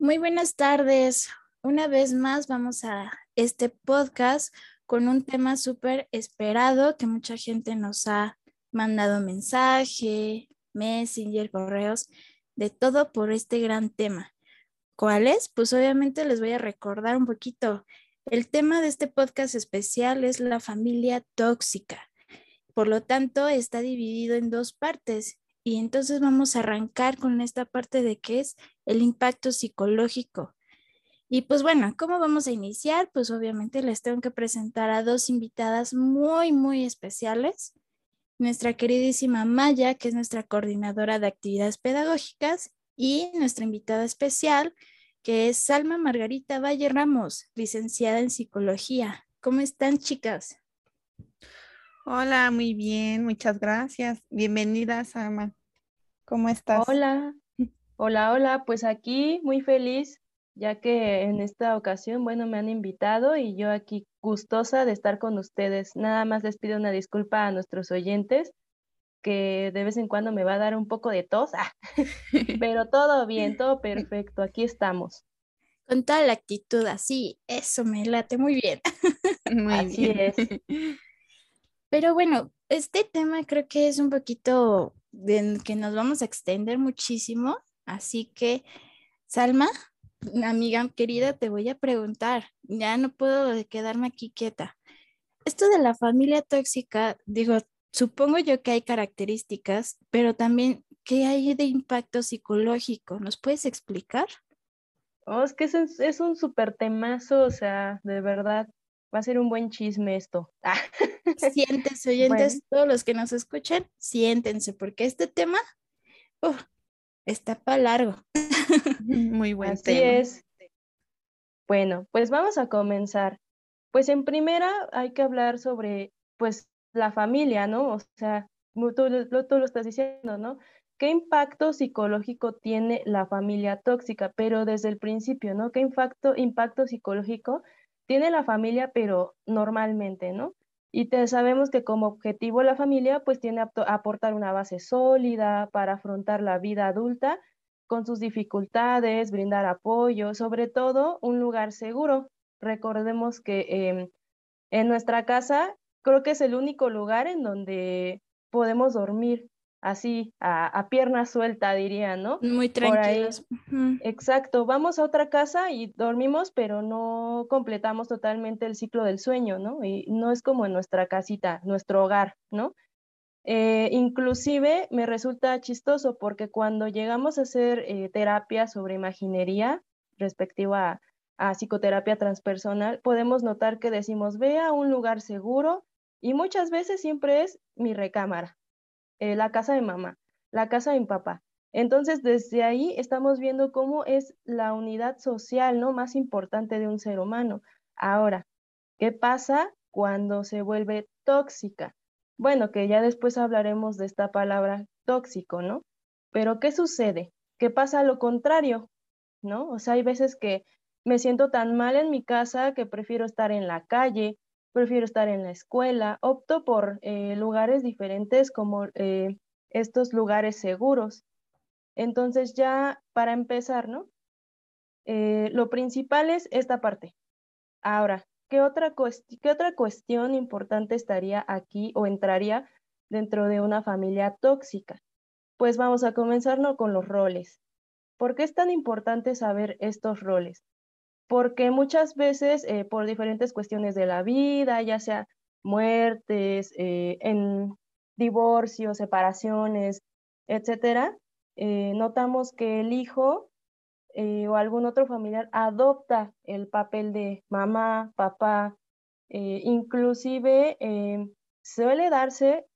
Muy buenas tardes. Una vez más vamos a este podcast con un tema súper esperado que mucha gente nos ha mandado mensaje, messenger, correos, de todo por este gran tema. ¿Cuál es? Pues obviamente les voy a recordar un poquito. El tema de este podcast especial es la familia tóxica. Por lo tanto, está dividido en dos partes y entonces vamos a arrancar con esta parte de qué es el impacto psicológico. Y pues bueno, ¿cómo vamos a iniciar? Pues obviamente les tengo que presentar a dos invitadas muy, muy especiales. Nuestra queridísima Maya, que es nuestra coordinadora de actividades pedagógicas, y nuestra invitada especial, que es Salma Margarita Valle Ramos, licenciada en psicología. ¿Cómo están, chicas? Hola, muy bien, muchas gracias. Bienvenida, Salma. ¿Cómo estás? Hola, hola, hola, pues aquí muy feliz, ya que en esta ocasión, bueno, me han invitado y yo aquí gustosa de estar con ustedes. Nada más les pido una disculpa a nuestros oyentes, que de vez en cuando me va a dar un poco de tos, ah, pero todo bien, todo perfecto, aquí estamos. Con toda la actitud así, eso me late muy bien. Muy así es. Pero bueno, este tema creo que es un poquito que nos vamos a extender muchísimo, así que, Salma, amiga querida, te voy a preguntar, ya no puedo quedarme aquí quieta. Esto de la familia tóxica, digo, supongo yo que hay características, pero también, ¿qué hay de impacto psicológico? ¿Nos puedes explicar? Oh, es que es, es un súper temazo, o sea, de verdad, va a ser un buen chisme esto. Siéntense, oyentes, todos los que nos escuchan, siéntense, porque este tema está para largo. Muy buen Así es. Bueno, pues vamos a comenzar. Pues en primera hay que hablar sobre, pues, la familia, ¿no? O sea, tú, tú lo estás diciendo, ¿no? ¿Qué impacto psicológico tiene la familia tóxica? Pero desde el principio, ¿no? ¿Qué impacto, impacto psicológico tiene la familia, pero normalmente, ¿no? Y sabemos que como objetivo la familia pues tiene aportar una base sólida para afrontar la vida adulta con sus dificultades, brindar apoyo, sobre todo un lugar seguro. Recordemos que em, en nuestra casa creo que es el único lugar en donde podemos dormir así a, pierna suelta, diría, ¿no? Muy tranquilos. Exacto, vamos a otra casa y dormimos, pero no completamos totalmente el ciclo del sueño, ¿no? Y no es como en nuestra casita, nuestro hogar, ¿no? Eh, inclusive me resulta chistoso porque cuando llegamos a hacer eh, terapia sobre imaginería respectiva a, psicoterapia transpersonal, podemos notar que decimos, ve a un lugar seguro y muchas veces siempre es mi recámara, eh, la casa de mamá, la casa de mi papá. Entonces, desde ahí estamos viendo cómo es la unidad social, ¿no? Más importante de un ser humano. Ahora, ¿qué pasa cuando se vuelve tóxica? Bueno, que ya después hablaremos de esta palabra tóxico, ¿no? Pero ¿qué sucede? ¿Qué pasa lo contrario? ¿No? O sea, hay veces que me siento tan mal en mi casa que prefiero estar en la calle, prefiero estar en la escuela, opto por eh, lugares diferentes como eh, estos lugares seguros. Entonces ya para empezar, ¿no? Eh, lo principal es esta parte. Ahora, ¿qué otra, ¿qué otra cuestión importante estaría aquí o entraría dentro de una familia tóxica? Pues vamos a comenzar con los roles. ¿Por qué es tan importante saber estos roles? Porque muchas veces eh, por diferentes cuestiones de la vida, ya sea muertes, eh, en divorcios, separaciones, etcétera, eh, notamos que el hijo o algún otro familiar adopta el papel de mamá, papá, inclusive suele darse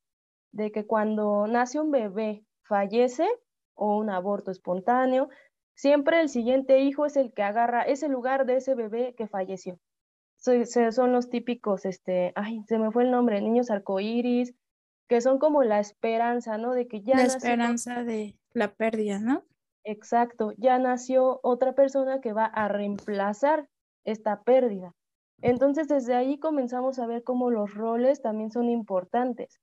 de que cuando nace un bebé fallece o un aborto espontáneo, Siempre el siguiente hijo es el que agarra ese lugar de ese bebé que falleció. son los típicos, este, ay, se me fue el nombre, niños arcoíris, que son como la esperanza, ¿no? De que ya la esperanza de la pérdida, ¿no? Exacto, ya nació otra persona que va a reemplazar esta pérdida. Entonces, desde ahí comenzamos a ver cómo los roles también son importantes.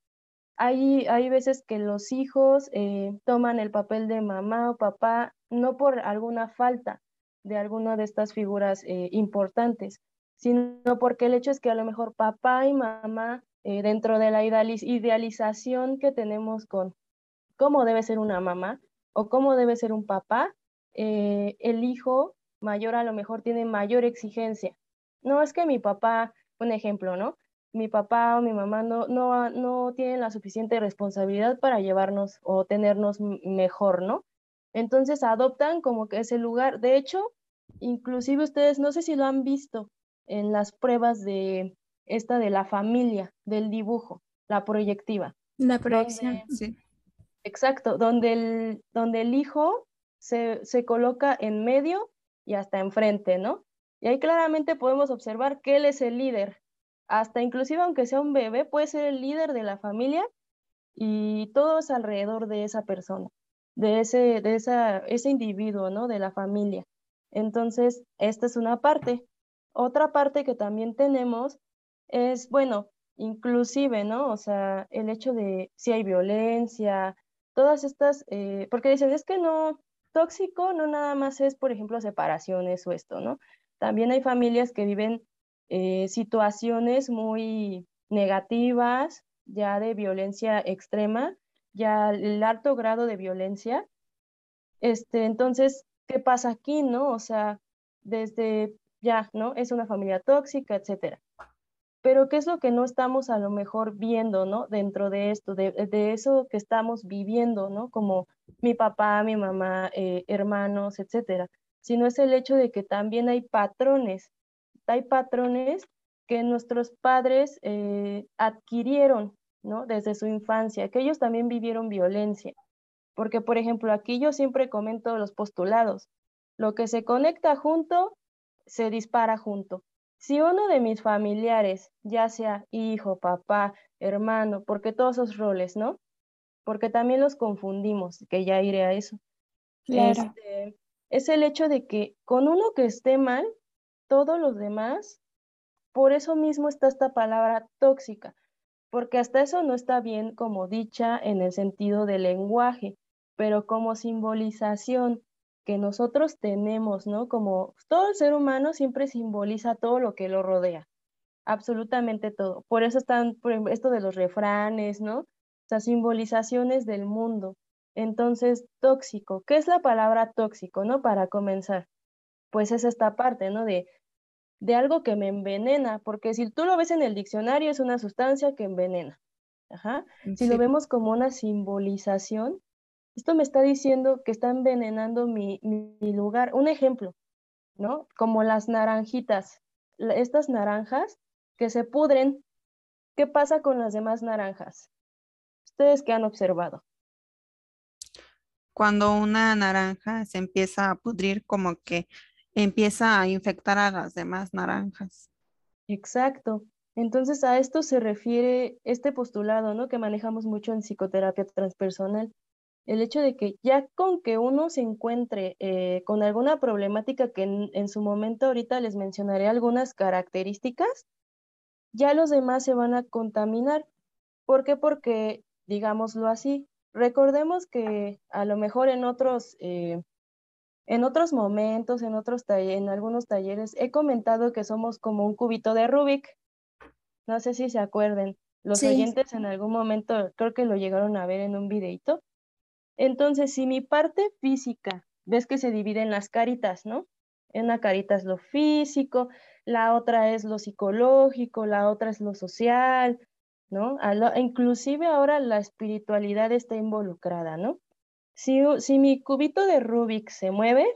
Hay, hay veces que los hijos eh, toman el papel de mamá o papá no por alguna falta, de alguna de estas figuras eh, importantes, sino porque el hecho es que a lo mejor papá y mamá, eh, dentro de la idealización que tenemos con cómo debe ser una mamá o cómo debe ser un papá, el hijo mayor a lo mejor tiene mayor exigencia. No es que mi papá, un ejemplo, ¿no? Mi papá o mi mamá no, no, no tienen la suficiente responsabilidad para llevarnos o tenernos mejor, ¿no? Entonces adoptan como que ese lugar. De hecho, inclusive ustedes, no sé si lo han visto en las pruebas de esta de la familia, del dibujo, la proyectiva. La proyección, sí. Exacto, donde el, donde el hijo se, se coloca en medio y hasta enfrente, ¿no? Y ahí claramente podemos observar que él es el líder. Hasta inclusive aunque sea un bebé, puede ser el líder de la familia y todo es alrededor de esa persona de ese, de esa, ese individuo, ¿no? De la familia. Entonces, esta es una parte. Otra parte que también tenemos es, bueno, inclusive, ¿no? O sea, el hecho de si hay violencia, todas estas, eh, porque dicen, es que no, tóxico no nada más es, por ejemplo, separaciones o esto, ¿no? También hay familias que viven eh, situaciones muy negativas, ya de violencia extrema, ya el alto grado de violencia. Este, entonces, ¿qué pasa aquí, no? O sea, desde ya, ¿no? Es una familia tóxica, etcétera. Pero ¿qué es lo que no estamos a lo mejor viendo, ¿no? Dentro de esto, de, eso que estamos viviendo, ¿no? Como mi papá, mi mamá, eh, hermanos, etcétera. Sino es el hecho de que también hay patrones. Hay patrones que nuestros padres eh, adquirieron ¿no? Desde su infancia, que ellos también vivieron violencia. Porque, por ejemplo, aquí yo siempre comento los postulados. Lo que se conecta junto, se dispara junto. Si uno de mis familiares, ya sea hijo, papá, hermano, porque todos esos roles, ¿no? Porque también los confundimos, que ya iré a eso. Este, es el hecho de que con uno que esté mal, todos los demás, por eso mismo está esta palabra tóxica, porque hasta eso no está bien como dicha en el sentido del lenguaje, pero como simbolización que nosotros tenemos, ¿no? Como todo el ser humano siempre simboliza todo lo que lo rodea, absolutamente todo. Por eso están esto de los refranes, ¿no? Sea, simbolizaciones del mundo. Entonces, tóxico, ¿qué es la palabra tóxico, no? Para comenzar, pues es esta parte, ¿no? De de algo que me envenena, porque si tú lo ves en el diccionario es una sustancia que envenena. Ajá. Si lo vemos como una simbolización, esto me está diciendo que está envenenando mi, mi, lugar. Un ejemplo, ¿no? Como las naranjitas, estas naranjas que se pudren, ¿qué pasa con las demás naranjas? Ustedes que han observado. Cuando una naranja se empieza a pudrir, como que empieza a infectar a las demás naranjas. Exacto. Entonces a esto se refiere este postulado, ¿no? Que manejamos mucho en psicoterapia transpersonal. El hecho de que ya con que uno se encuentre eh, con alguna problemática que en, su momento ahorita les mencionaré algunas características, ya los demás se van a contaminar. ¿Por qué? Porque, digámoslo así, recordemos que a lo mejor en otros eh, en otros momentos, en, otros en algunos talleres, he comentado que somos como un cubito de Rubik. No sé si se acuerden. Los oyentes en algún momento creo que lo llegaron a ver en un videito. Entonces, si mi parte física, ves que se divide en las caritas, ¿no? Una carita es lo físico, la otra es lo psicológico, la otra es lo social, ¿no? inclusive ahora la espiritualidad está involucrada, ¿no? Si, mi cubito de Rubik se mueve,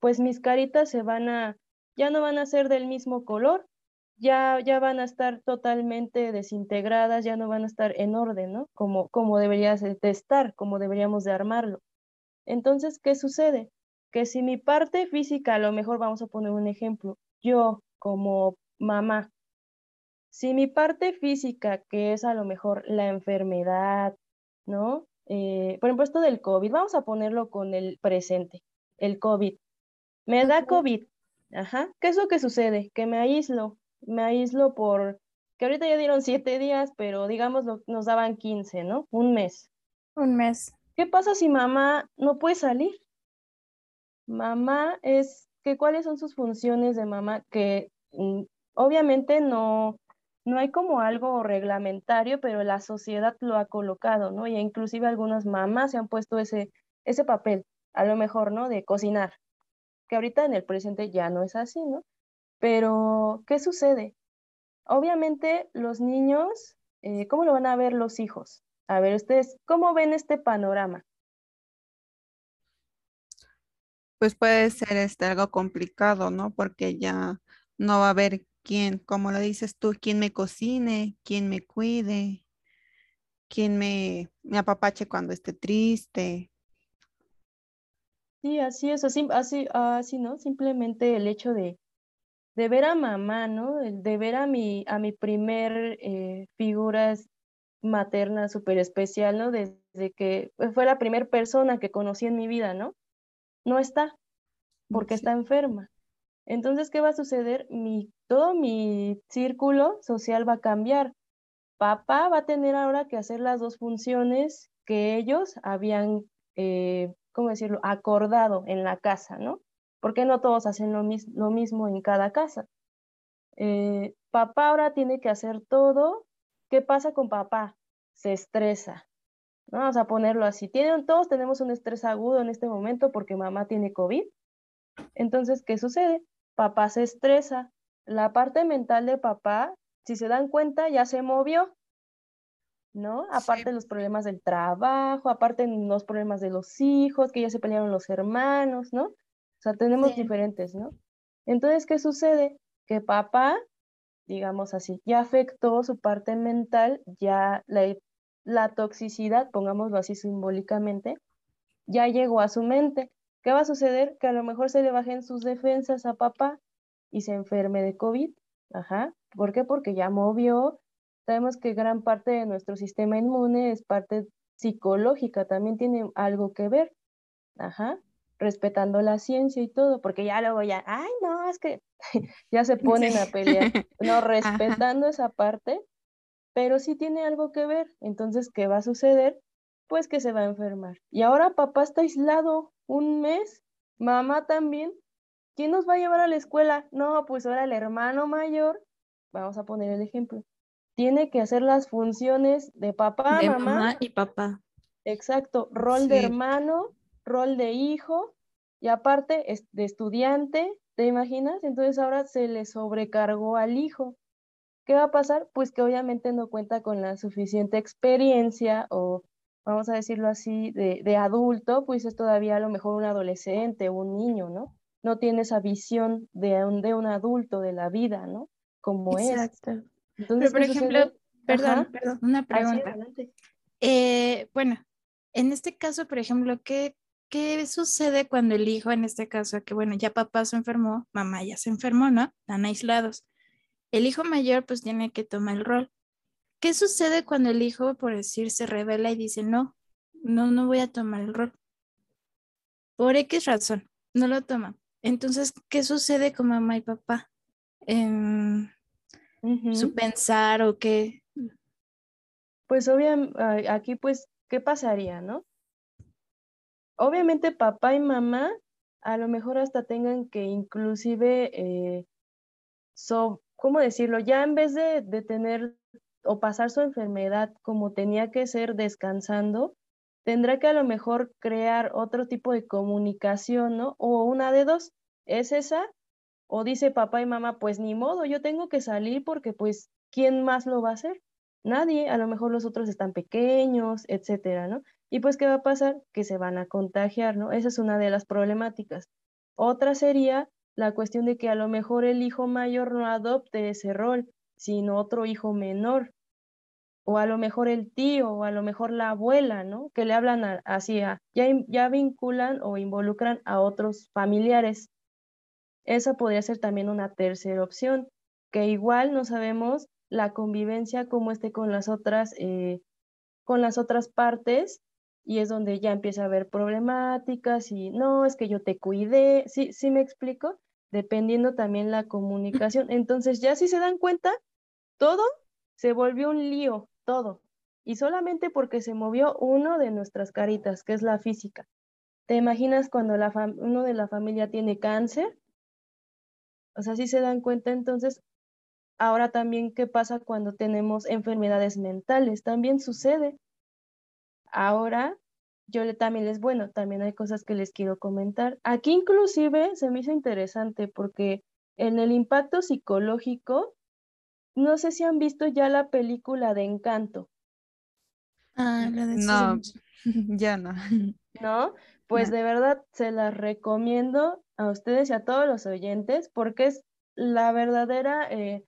pues mis caritas se van a, ya no van a ser del mismo color, ya, ya van a estar totalmente desintegradas, ya no van a estar en orden, ¿no? Como, como debería de estar, como deberíamos de armarlo. Entonces, ¿qué sucede? Que si mi parte física, a lo mejor vamos a poner un ejemplo, yo como mamá, si mi parte física, que es a lo mejor la enfermedad, ¿no? Eh, por ejemplo, esto del COVID, vamos a ponerlo con el presente, el COVID. Me da COVID, ajá, ¿qué es lo que sucede? Que me aíslo, me aíslo por, que ahorita ya dieron siete días, pero digamos nos daban quince, ¿no? Un mes. Un mes. ¿Qué pasa si mamá no puede salir? Mamá es que cuáles son sus funciones de mamá, que mm, obviamente no, no hay como algo reglamentario, pero la sociedad lo ha colocado, ¿no? Y inclusive algunas mamás se han puesto ese, ese papel, a lo mejor, ¿no? De cocinar, que ahorita en el presente ya no es así, ¿no? Pero, ¿qué sucede? Obviamente los niños, eh, ¿cómo lo van a ver los hijos? A ver, ustedes, ¿cómo ven este panorama? Pues puede ser este algo complicado, ¿no? Porque ya no va a haber quien, como lo dices tú, quien me cocine, quien me cuide, quien me, me apapache cuando esté triste. Sí, así es, así, así, así, ¿no? Simplemente el hecho de, de ver a mamá, ¿no? De ver a mi, a mi primer eh, figura materna súper especial, ¿no? Desde que fue la primera persona que conocí en mi vida, ¿no? No está, porque está enferma. Entonces, ¿qué va a suceder? Mi, todo mi círculo social va a cambiar. Papá va a tener ahora que hacer las dos funciones que ellos habían, eh, ¿cómo decirlo?, acordado en la casa, ¿no? Porque no todos hacen lo, lo mismo en cada casa. Eh, papá ahora tiene que hacer todo. ¿Qué pasa con papá? Se estresa. Vamos a ponerlo así. Tienen, todos tenemos un estrés agudo en este momento porque mamá tiene COVID. Entonces, ¿qué sucede? Papá se estresa. La parte mental de papá, si se dan cuenta, ya se movió. ¿no? Aparte de los problemas del trabajo, aparte los problemas de los hijos, que ya se pelearon los hermanos, ¿no? O sea, tenemos diferentes, ¿no? Entonces, ¿qué sucede? Que papá, digamos así, ya afectó su parte mental, ya la, la toxicidad, pongámoslo así simbólicamente, ya llegó a su mente. ¿Qué va a suceder? Que a lo mejor se le bajen sus defensas a papá y se enferme de COVID. Ajá. ¿Por qué? Porque ya movió. Sabemos que gran parte de nuestro sistema inmune es parte psicológica, también tiene algo que ver. Ajá respetando la ciencia y todo, porque ya luego ya, ay, no, es que ya se ponen a pelear, no respetando esa parte, pero sí tiene algo que ver. Entonces, ¿qué va a suceder? Pues que se va a enfermar. Y ahora papá está aislado un mes, mamá también. ¿Quién nos va a llevar a la escuela? No, pues ahora el hermano mayor, vamos a poner el ejemplo, tiene que hacer las funciones de papá, mamá, y papá. Exacto, rol de hermano, rol de hijo y aparte de estudiante, ¿te imaginas? Entonces ahora se le sobrecargó al hijo. ¿Qué va a pasar? Pues que obviamente no cuenta con la suficiente experiencia o, vamos a decirlo así, de, adulto, pues es todavía a lo mejor un adolescente o un niño, ¿no? No tiene esa visión de un, de un adulto, de la vida, ¿no? Como Exacto. es. Entonces, Pero, por ejemplo, perdón, perdón, una pregunta. Eh, bueno, en este caso, por ejemplo, ¿qué, ¿qué sucede cuando el hijo, en este caso, que bueno, ya papá se enfermó, mamá ya se enfermó, ¿no? Están aislados. El hijo mayor pues tiene que tomar el rol. ¿Qué sucede cuando el hijo, por decir, se revela y dice, no, no, no voy a tomar el rol? Por X razón, no lo toma. Entonces, ¿qué sucede con mamá y papá? en ¿Su pensar o qué? Pues obviamente, aquí pues, ¿qué pasaría, no? obviamente papá y mamá a lo mejor hasta tengan que inclusive, eh, ¿cómo decirlo? Ya en vez de, de tener o pasar su enfermedad como tenía que ser descansando, tendrá que a lo mejor crear otro tipo de comunicación, ¿no? O una de dos, ¿es esa? O dice papá y mamá, pues ni modo, yo tengo que salir porque pues, ¿quién más lo va a hacer? Nadie, a lo mejor los otros están pequeños, etcétera, ¿no? Y pues, ¿qué va a pasar? Que se van a contagiar, ¿no? Esa es una de las problemáticas. Otra sería la cuestión de que a lo mejor el hijo mayor no adopte ese rol, sino otro hijo menor. O a lo mejor el tío, o a lo mejor la abuela, ¿no? Que le hablan así, ya, ya vinculan o involucran a otros familiares. Esa podría ser también una tercera opción, que igual no sabemos la convivencia cómo esté con las otras, eh, con las otras partes y es donde ya empieza a haber problemáticas y no, es que yo te cuidé, ¿sí, sí me explico? Dependiendo también la comunicación. Entonces ya si se dan cuenta, todo se volvió un lío, todo. Y solamente porque se movió uno de nuestras caritas, que es la física. ¿Te imaginas cuando la uno de la familia tiene cáncer? O sea, si se dan cuenta entonces, ahora también qué pasa cuando tenemos enfermedades mentales, también sucede. Ahora yo también les, bueno, también hay cosas que les quiero comentar. Aquí inclusive se me hizo interesante porque en el impacto psicológico, no sé si han visto ya la película de Encanto. Ah, la de No, ya no. ¿No? Pues No. de verdad se las recomiendo a ustedes y a todos los oyentes porque es la verdadera eh,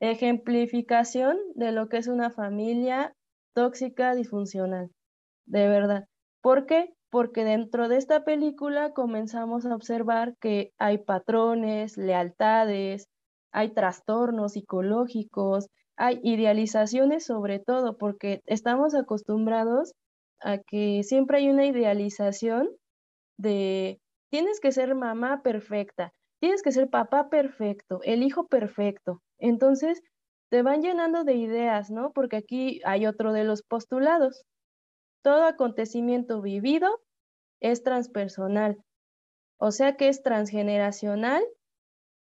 ejemplificación de lo que es una familia tóxica disfuncional de verdad. ¿Por qué? Porque dentro de esta película comenzamos a observar que hay patrones, lealtades, hay trastornos psicológicos, hay idealizaciones sobre todo, porque estamos acostumbrados a que siempre hay una idealización de tienes que ser mamá perfecta, tienes que ser papá perfecto, el hijo perfecto. Entonces, te van llenando de ideas, ¿no? Porque aquí hay otro de los postulados, todo acontecimiento vivido es transpersonal, o sea que es transgeneracional,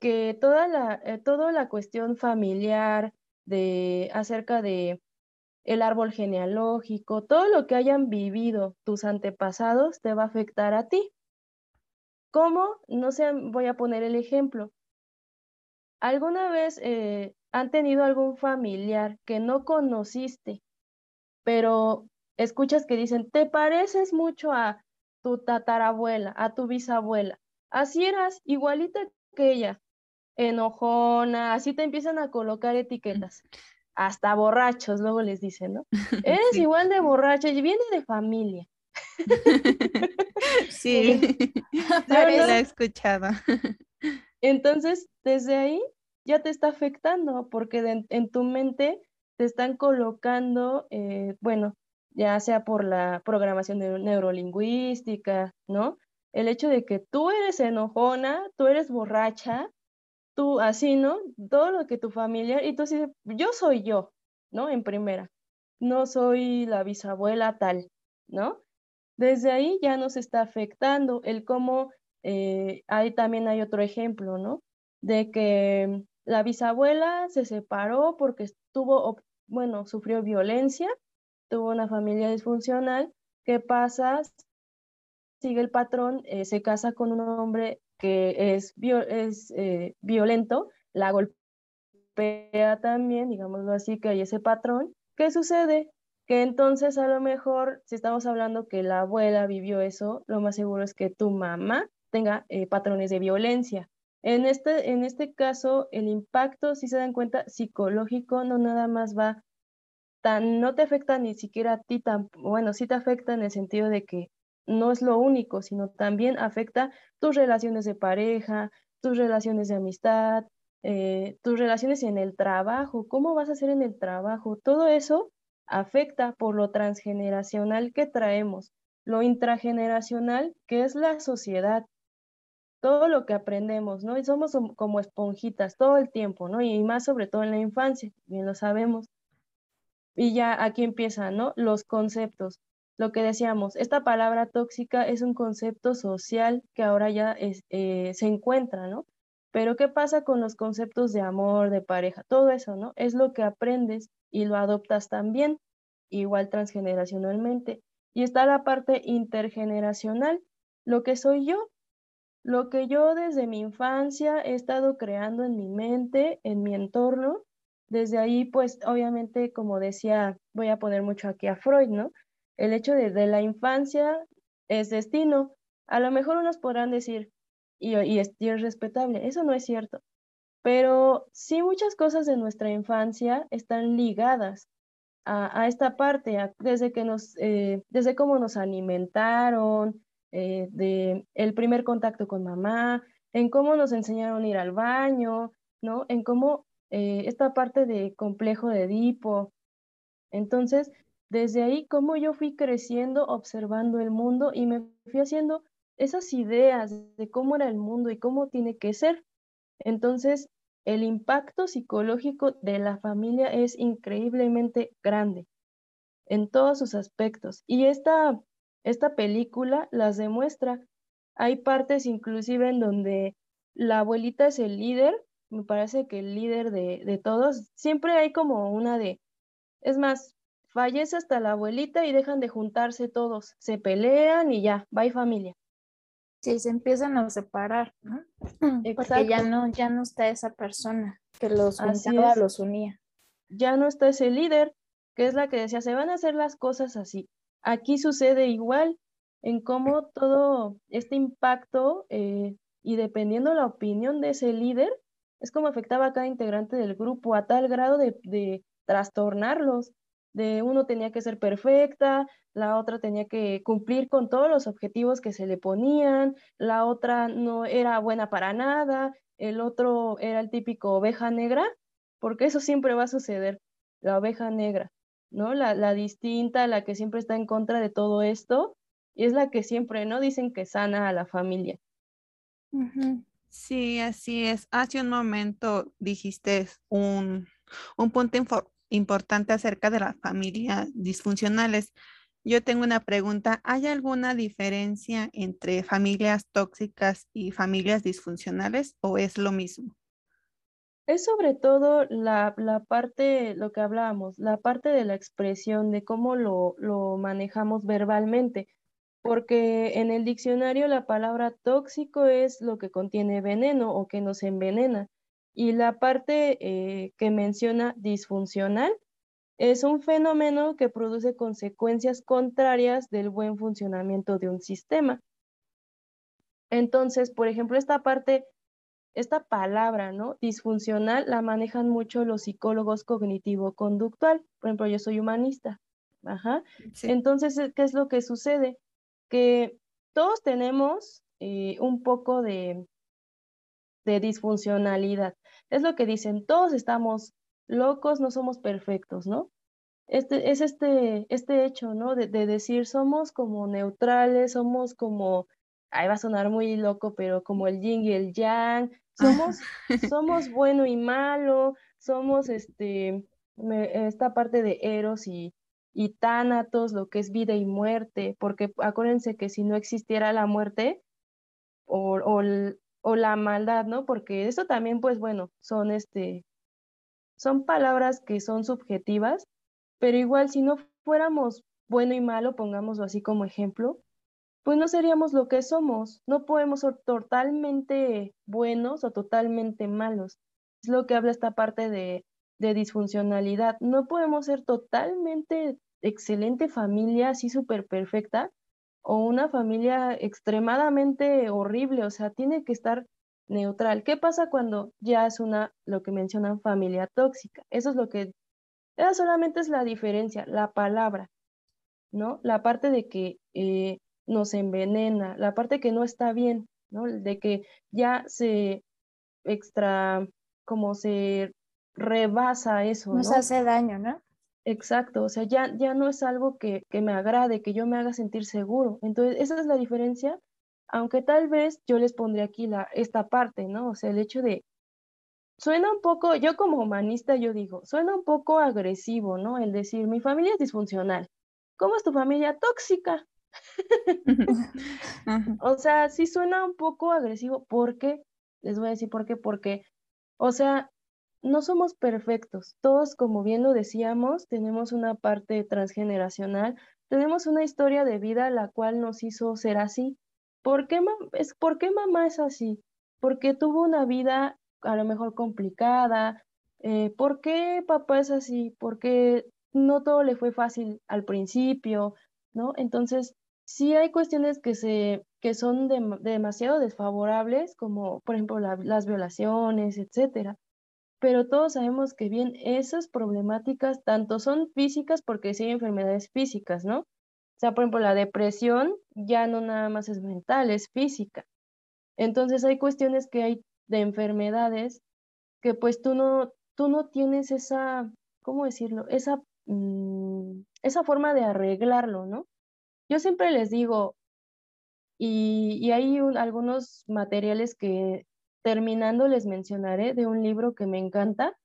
que toda la, eh, la cuestión familiar de acerca de el árbol genealógico, todo lo que hayan vivido tus antepasados te va a afectar a ti. ¿Cómo? No sé, voy a poner el ejemplo. ¿Alguna vez eh, han tenido algún familiar que no conociste, pero escuchas que dicen, te pareces mucho a tu tatarabuela, a tu bisabuela. Así eras, igualita que ella, enojona, así te empiezan a colocar etiquetas. Hasta borrachos, luego les dicen, ¿no? Eres Sí. igual de borracha y viene de familia. Sí, Parece- la he escuchado. Entonces, desde ahí ya te está afectando porque de- en tu mente te están colocando, eh, bueno, ya sea por la programación neu- neurolingüística, ¿no? El hecho de que tú eres enojona, tú eres borracha, tú así, ¿no? Todo lo que tu familia, y tú así, yo soy yo, ¿no? En primera, no soy la bisabuela tal, ¿no? Desde ahí ya nos está afectando el cómo, eh, ahí también hay otro ejemplo, ¿no? De que la bisabuela se separó porque estuvo, bueno, sufrió violencia, tuvo una familia disfuncional. ¿Qué pasa? Sigue el patrón, eh, se casa con un hombre que es, es eh, violento, la golpea también, digámoslo así, que hay ese patrón. ¿Qué sucede? Que entonces a lo mejor, si estamos hablando que la abuela vivió eso, lo más seguro es que tu mamá tenga eh, patrones de violencia. En este, en este caso, el impacto, si se dan cuenta, psicológico no nada más va tan, no te afecta ni siquiera a ti, tan, bueno, sí te afecta en el sentido de que no es lo único, sino también afecta tus relaciones de pareja, tus relaciones de amistad, eh, tus relaciones en el trabajo, cómo vas a hacer en el trabajo, todo eso afecta por lo transgeneracional que traemos, lo intrageneracional que es la sociedad, todo lo que aprendemos, ¿no? Y somos som- como esponjitas todo el tiempo, ¿no? Y más sobre todo en la infancia, bien lo sabemos. Y ya aquí empiezan, ¿no? Los conceptos. Lo que decíamos, esta palabra tóxica es un concepto social que ahora ya eh, se encuentra, ¿no? Pero ¿qué pasa con los conceptos de amor, de pareja? Todo eso, ¿no? Es lo que aprendes y lo adoptas también, igual transgeneracionalmente. Y está la parte intergeneracional, lo que soy yo, lo que yo desde mi infancia he estado creando en mi mente, en mi entorno. Desde ahí, pues obviamente, como decía, voy a poner mucho aquí a Freud, ¿no? El hecho de, de la infancia es destino. A lo mejor unos podrán decir, y, es, respetable, eso no es cierto. Pero sí muchas cosas de nuestra infancia están ligadas a, esta parte, desde que nos, eh, desde cómo nos alimentaron, eh, de el primer contacto con mamá, en cómo nos enseñaron ir al baño, ¿no? En cómo eh, esta parte de complejo de Edipo. Entonces, desde ahí, cómo yo fui creciendo, observando el mundo y me fui haciendo esas ideas de cómo era el mundo y cómo tiene que ser. Entonces, el impacto psicológico de la familia es increíblemente grande en todos sus aspectos. Y esta, esta película las demuestra. Hay partes inclusive en donde la abuelita es el líder, me parece que el líder de, de todos, siempre hay como una de, es más, fallece hasta la abuelita y dejan de juntarse todos, se pelean y ya, bye familia. Sí, se empiezan a separar, ¿no? Porque ya no, ya no está esa persona que los juntaba, los unía. Ya no está ese líder, que es la que decía, se van a hacer las cosas así. Aquí sucede igual en cómo todo este impacto eh, y dependiendo la opinión de ese líder, es como afectaba a cada integrante del grupo a tal grado de, de trastornarlos de uno tenía que ser perfecta, la otra tenía que cumplir con todos los objetivos que se le ponían, la otra no era buena para nada, el otro era el típico oveja negra, porque eso siempre va a suceder, la oveja negra, ¿no? La, la distinta, la que siempre está en contra de todo esto, y es la que siempre, ¿no? Dicen que sana a la familia. Sí, así es. Hace un momento dijiste un, un punto importante acerca de las familias disfuncionales. Yo tengo una pregunta. ¿Hay alguna diferencia entre familias tóxicas y familias disfuncionales o es lo mismo? Es sobre todo la, parte, lo que hablábamos, la parte de la expresión, de cómo lo, lo manejamos verbalmente, porque en el diccionario la palabra tóxico es lo que contiene veneno o que nos envenena. Y la parte eh, que menciona disfuncional es un fenómeno que produce consecuencias contrarias del buen funcionamiento de un sistema. Entonces, por ejemplo, esta parte, esta palabra, ¿no? Disfuncional la manejan mucho los psicólogos cognitivo-conductual. Por ejemplo, yo soy humanista. Ajá. Entonces, ¿qué es lo que sucede? Que todos tenemos eh, un poco de, de disfuncionalidad. Es lo que dicen, todos estamos locos, no somos perfectos, ¿no? Este, es este, este hecho, ¿no? De, decir, somos como neutrales, somos como, ahí va a sonar muy loco, pero como el yin y el yang, somos, somos bueno y malo, somos este, esta parte de eros y, y tánatos, lo que es vida y muerte, porque acuérdense que si no existiera la muerte, o, o, o la maldad, ¿no? Porque eso también, pues bueno, son este, son palabras que son subjetivas, pero igual si no fuéramos bueno y malo, pongámoslo así como ejemplo, pues no seríamos lo que somos. No podemos ser totalmente buenos o totalmente malos. Es lo que habla esta parte de, de disfuncionalidad. No podemos ser totalmente excelente familia, así súper perfecta, o una familia extremadamente horrible, o sea, tiene que estar neutral. ¿Qué pasa cuando ya es una, lo que mencionan, familia tóxica? Eso es lo que, esa solamente es la diferencia, la palabra, ¿no? La parte de que eh, nos envenena, la parte que no está bien, ¿no? De que ya se extra, como se rebasa eso. Nos hace daño, ¿no? Exacto, o sea, ya, ya no es algo que, que, me agrade, que yo me haga sentir seguro. Entonces, esa es la diferencia, aunque tal vez yo les pondré aquí la, esta parte, ¿no? O sea, el hecho de, suena un poco, yo como humanista, yo digo, suena un poco agresivo, ¿no? El decir, mi familia es disfuncional. ¿Cómo es tu familia? Tóxica. o sea, sí suena un poco agresivo. ¿Por qué? Les voy a decir por qué. Porque, o sea, no somos perfectos. Todos, como bien lo decíamos, tenemos una parte transgeneracional, tenemos una historia de vida la cual nos hizo ser así. ¿Por qué, es, ¿por qué mamá es así? Porque tuvo una vida a lo mejor complicada. Eh, ¿Por qué papá es así? Porque no todo le fue fácil al principio, ¿no? Entonces, sí hay cuestiones que, se, que son demasiado desfavorables, como por ejemplo las violaciones, etcétera pero todos sabemos que bien esas problemáticas tanto son físicas porque sí hay enfermedades físicas, ¿no? O sea, por ejemplo, la depresión ya no nada más es mental, es física. Entonces hay cuestiones que hay de enfermedades que pues tú no, tú no tienes esa, ¿cómo decirlo? Esa, mm, esa forma de arreglarlo, ¿no? Yo siempre les digo, y, y hay algunos materiales que terminando les mencionaré de un libro que me encanta,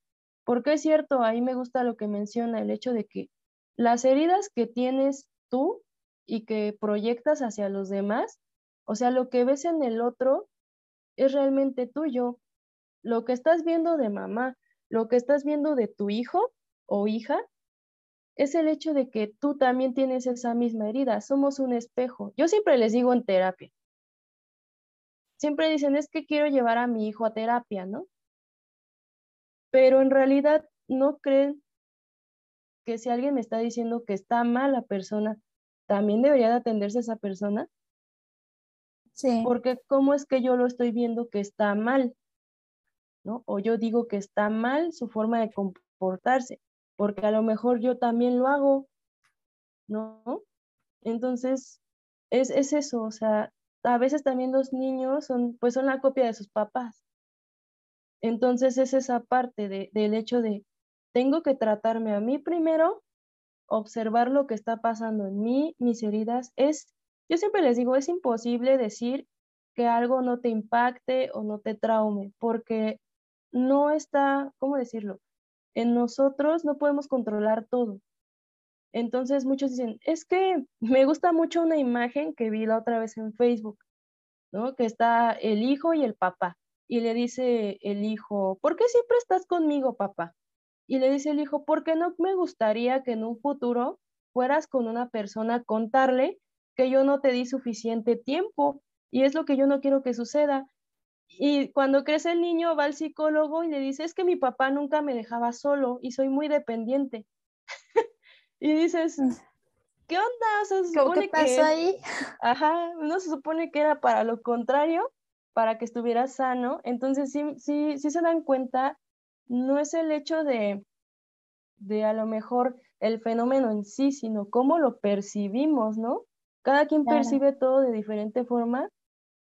porque es cierto, ahí me gusta lo que menciona, el hecho de que las heridas que tienes tú y que proyectas hacia los demás, o sea, lo que ves en el otro, es realmente tuyo. Lo que estás viendo de mamá, lo que estás viendo de tu hijo o hija, es el hecho de que tú también tienes esa misma herida. Somos un espejo. Yo siempre les digo en terapia. Siempre dicen, es que quiero llevar a mi hijo a terapia, ¿no? Pero en realidad no creen que si alguien me está diciendo que está mal la persona, también debería de atenderse a esa persona. Sí. Porque ¿cómo es que yo lo estoy viendo que está mal? ¿No? O yo digo que está mal su forma de comportarse, porque a lo mejor yo también lo hago, ¿no? Entonces, es, es eso, o sea, a veces también los niños son, pues son la copia de sus papás. Entonces es esa parte de, del hecho de, tengo que tratarme a mí primero, observar lo que está pasando en mí, mis heridas. Es, yo siempre les digo, es imposible decir que algo no te impacte o no te traume, porque no está, ¿cómo decirlo? En nosotros no podemos controlar todo. Entonces muchos dicen, es que me gusta mucho una imagen que vi la otra vez en Facebook, ¿no? Que está el hijo y el papá. Y le dice el hijo, ¿por qué siempre estás conmigo, papá? Y le dice el hijo, porque no me gustaría que en un futuro fueras con una persona a contarle que yo no te di suficiente tiempo y es lo que yo no quiero que suceda. Y cuando crece el niño va al psicólogo y le dice, es que mi papá nunca me dejaba solo y soy muy dependiente. y dices, mm. ¿qué onda? O sea, se supone ¿Qué pasó ahí? Ajá, no se supone que era para lo contrario, para que estuviera sano. Entonces sí, sí, sí se dan cuenta no es el hecho de, de a lo mejor el fenómeno en sí, sino cómo lo percibimos, ¿no? Cada quien percibe todo de diferente forma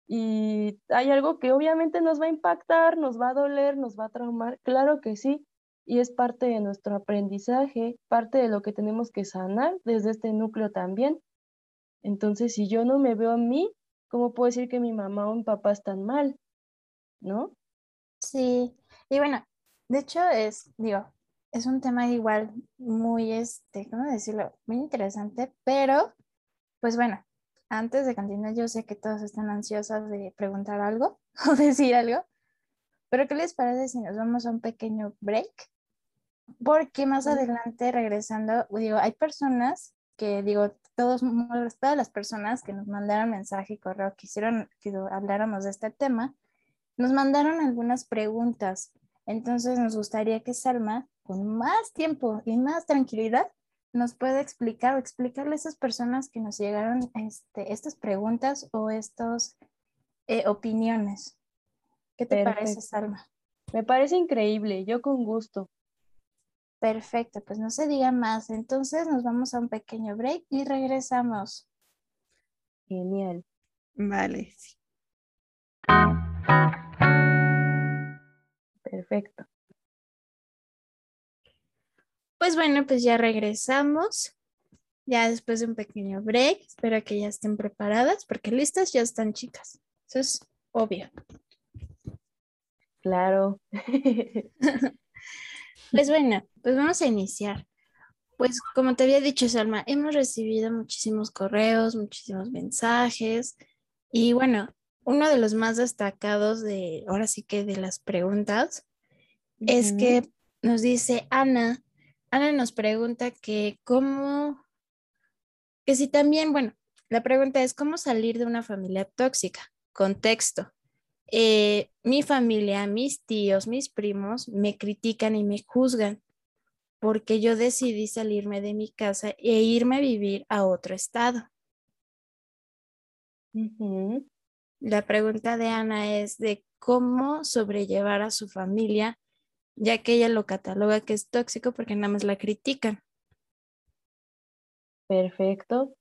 y hay algo que obviamente nos va a impactar, nos va a doler, nos va a traumar, claro que sí, y es parte de nuestro aprendizaje, parte de lo que tenemos que sanar desde este núcleo también. Entonces, si yo no me veo a mí, ¿cómo puedo decir que mi mamá o mi papá están mal? ¿No? Sí, y bueno, de hecho, es, digo, es un tema igual muy, este, ¿cómo decirlo? Muy interesante, pero, pues bueno, antes de continuar, yo sé que todos están ansiosos de preguntar algo o decir algo, pero ¿qué les parece si nos vamos a un pequeño break? Porque más adelante, regresando, digo, hay personas que, digo, todos, todas las personas que nos mandaron mensaje y correo, quisieron que habláramos de este tema, nos mandaron algunas preguntas entonces nos gustaría que Salma, con más tiempo y más tranquilidad, nos pueda explicar o explicarle a esas personas que nos llegaron este, estas preguntas o estas eh, opiniones. ¿Qué te parece, Salma? Me parece increíble, yo con gusto. Perfecto, pues no se diga más. Entonces nos vamos a un pequeño break y regresamos. Genial. Vale, sí. Perfecto. Pues bueno, pues ya regresamos. Ya después de un pequeño break. Espero que ya estén preparadas porque listas ya están chicas. Eso es obvio. Claro. pues bueno, pues vamos a iniciar. Pues como te había dicho, Salma, hemos recibido muchísimos correos, muchísimos mensajes y bueno, uno de los más destacados de, ahora sí que de las preguntas, es que nos dice Ana, Ana nos pregunta que cómo, que si también, bueno, la pregunta es cómo salir de una familia tóxica. Contexto. Eh, mi familia, mis tíos, mis primos me critican y me juzgan porque yo decidí salirme de mi casa e irme a vivir a otro estado. La pregunta de Ana es de cómo sobrellevar a su familia, ya que ella lo cataloga que es tóxico porque nada más la critican. Perfecto.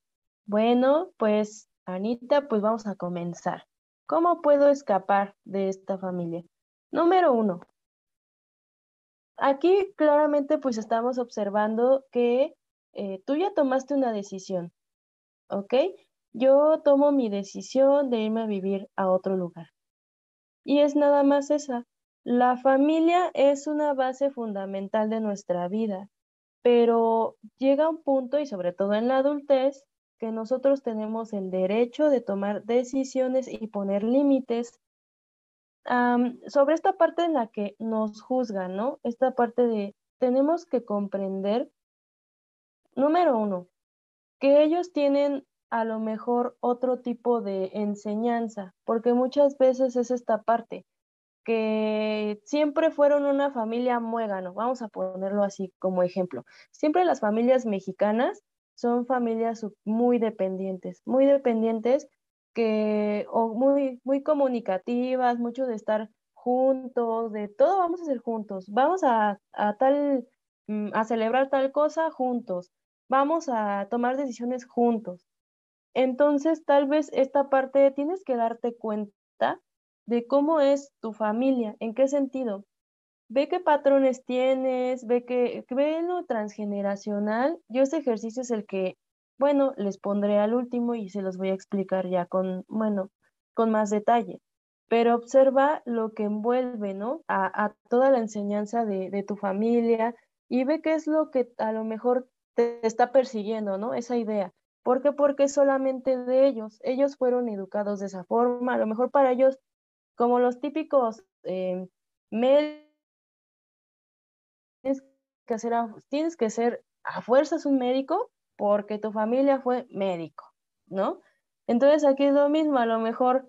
Bueno, pues Anita, pues vamos a comenzar. ¿Cómo puedo escapar de esta familia? Número uno. Aquí claramente pues estamos observando que eh, tú ya tomaste una decisión, ¿ok? yo tomo mi decisión de irme a vivir a otro lugar. Y es nada más esa. La familia es una base fundamental de nuestra vida, pero llega un punto, y sobre todo en la adultez, que nosotros tenemos el derecho de tomar decisiones y poner límites sobre esta parte en la que nos juzgan, ¿no? Esta parte de tenemos que comprender, número uno, que ellos tienen a lo mejor otro tipo de enseñanza, porque muchas veces es esta parte, que siempre fueron una familia muégano, vamos a ponerlo así como ejemplo. Siempre las familias mexicanas son familias muy dependientes, muy dependientes que, o muy, muy comunicativas, mucho de estar juntos, de todo vamos a hacer juntos, vamos a, a tal, mm, a celebrar tal cosa juntos, vamos a tomar decisiones juntos. Entonces, tal vez esta parte tienes que darte cuenta de cómo es tu familia, en qué sentido. Ve qué patrones tienes, ve que ve lo transgeneracional. Yo este ejercicio es el que, bueno, les pondré al último y se los voy a explicar ya con, bueno, con más detalle. Pero observa lo que envuelve, ¿no? A, toda la enseñanza de, de tu familia y ve qué es lo que a lo mejor te está persiguiendo, ¿no? Esa idea. ¿Por qué? Porque solamente de ellos. Ellos fueron educados de esa forma. A lo mejor para ellos, como los típicos eh, tienes que, hacer tienes que ser a fuerzas un médico porque tu familia fue médico, ¿no? Entonces aquí es lo mismo, a lo mejor,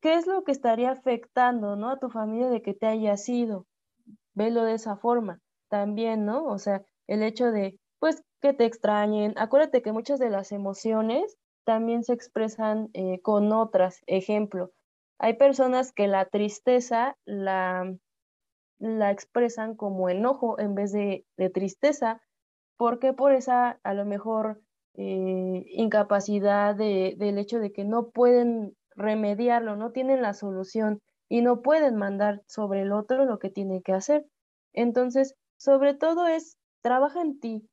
¿qué es lo que estaría afectando, ¿no? A tu familia de que te haya sido? Velo de esa forma también, ¿no? O sea, el hecho de, pues, que te extrañen. Acuérdate que muchas de las emociones también se expresan eh, con otras. Ejemplo, hay personas que la tristeza la, la expresan como enojo en vez de, de tristeza, porque por esa a lo mejor eh, incapacidad de, del hecho de que no pueden remediarlo, no tienen la solución y no pueden mandar sobre el otro lo que tiene que hacer. Entonces, sobre todo es, trabaja en ti,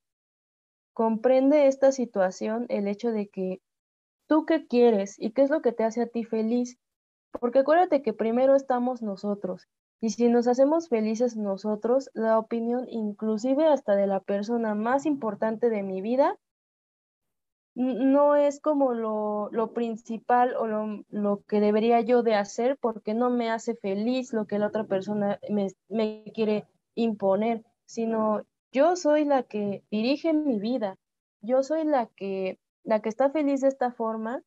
comprende esta situación, el hecho de que tú qué quieres y qué es lo que te hace a ti feliz. Porque acuérdate que primero estamos nosotros. Y si nos hacemos felices nosotros, la opinión inclusive hasta de la persona más importante de mi vida, no es como lo, lo principal o lo, lo, que debería yo de hacer porque no me hace feliz lo que la otra persona me, me quiere imponer, sino yo soy la que dirige mi vida, yo soy la que, la que está feliz de esta forma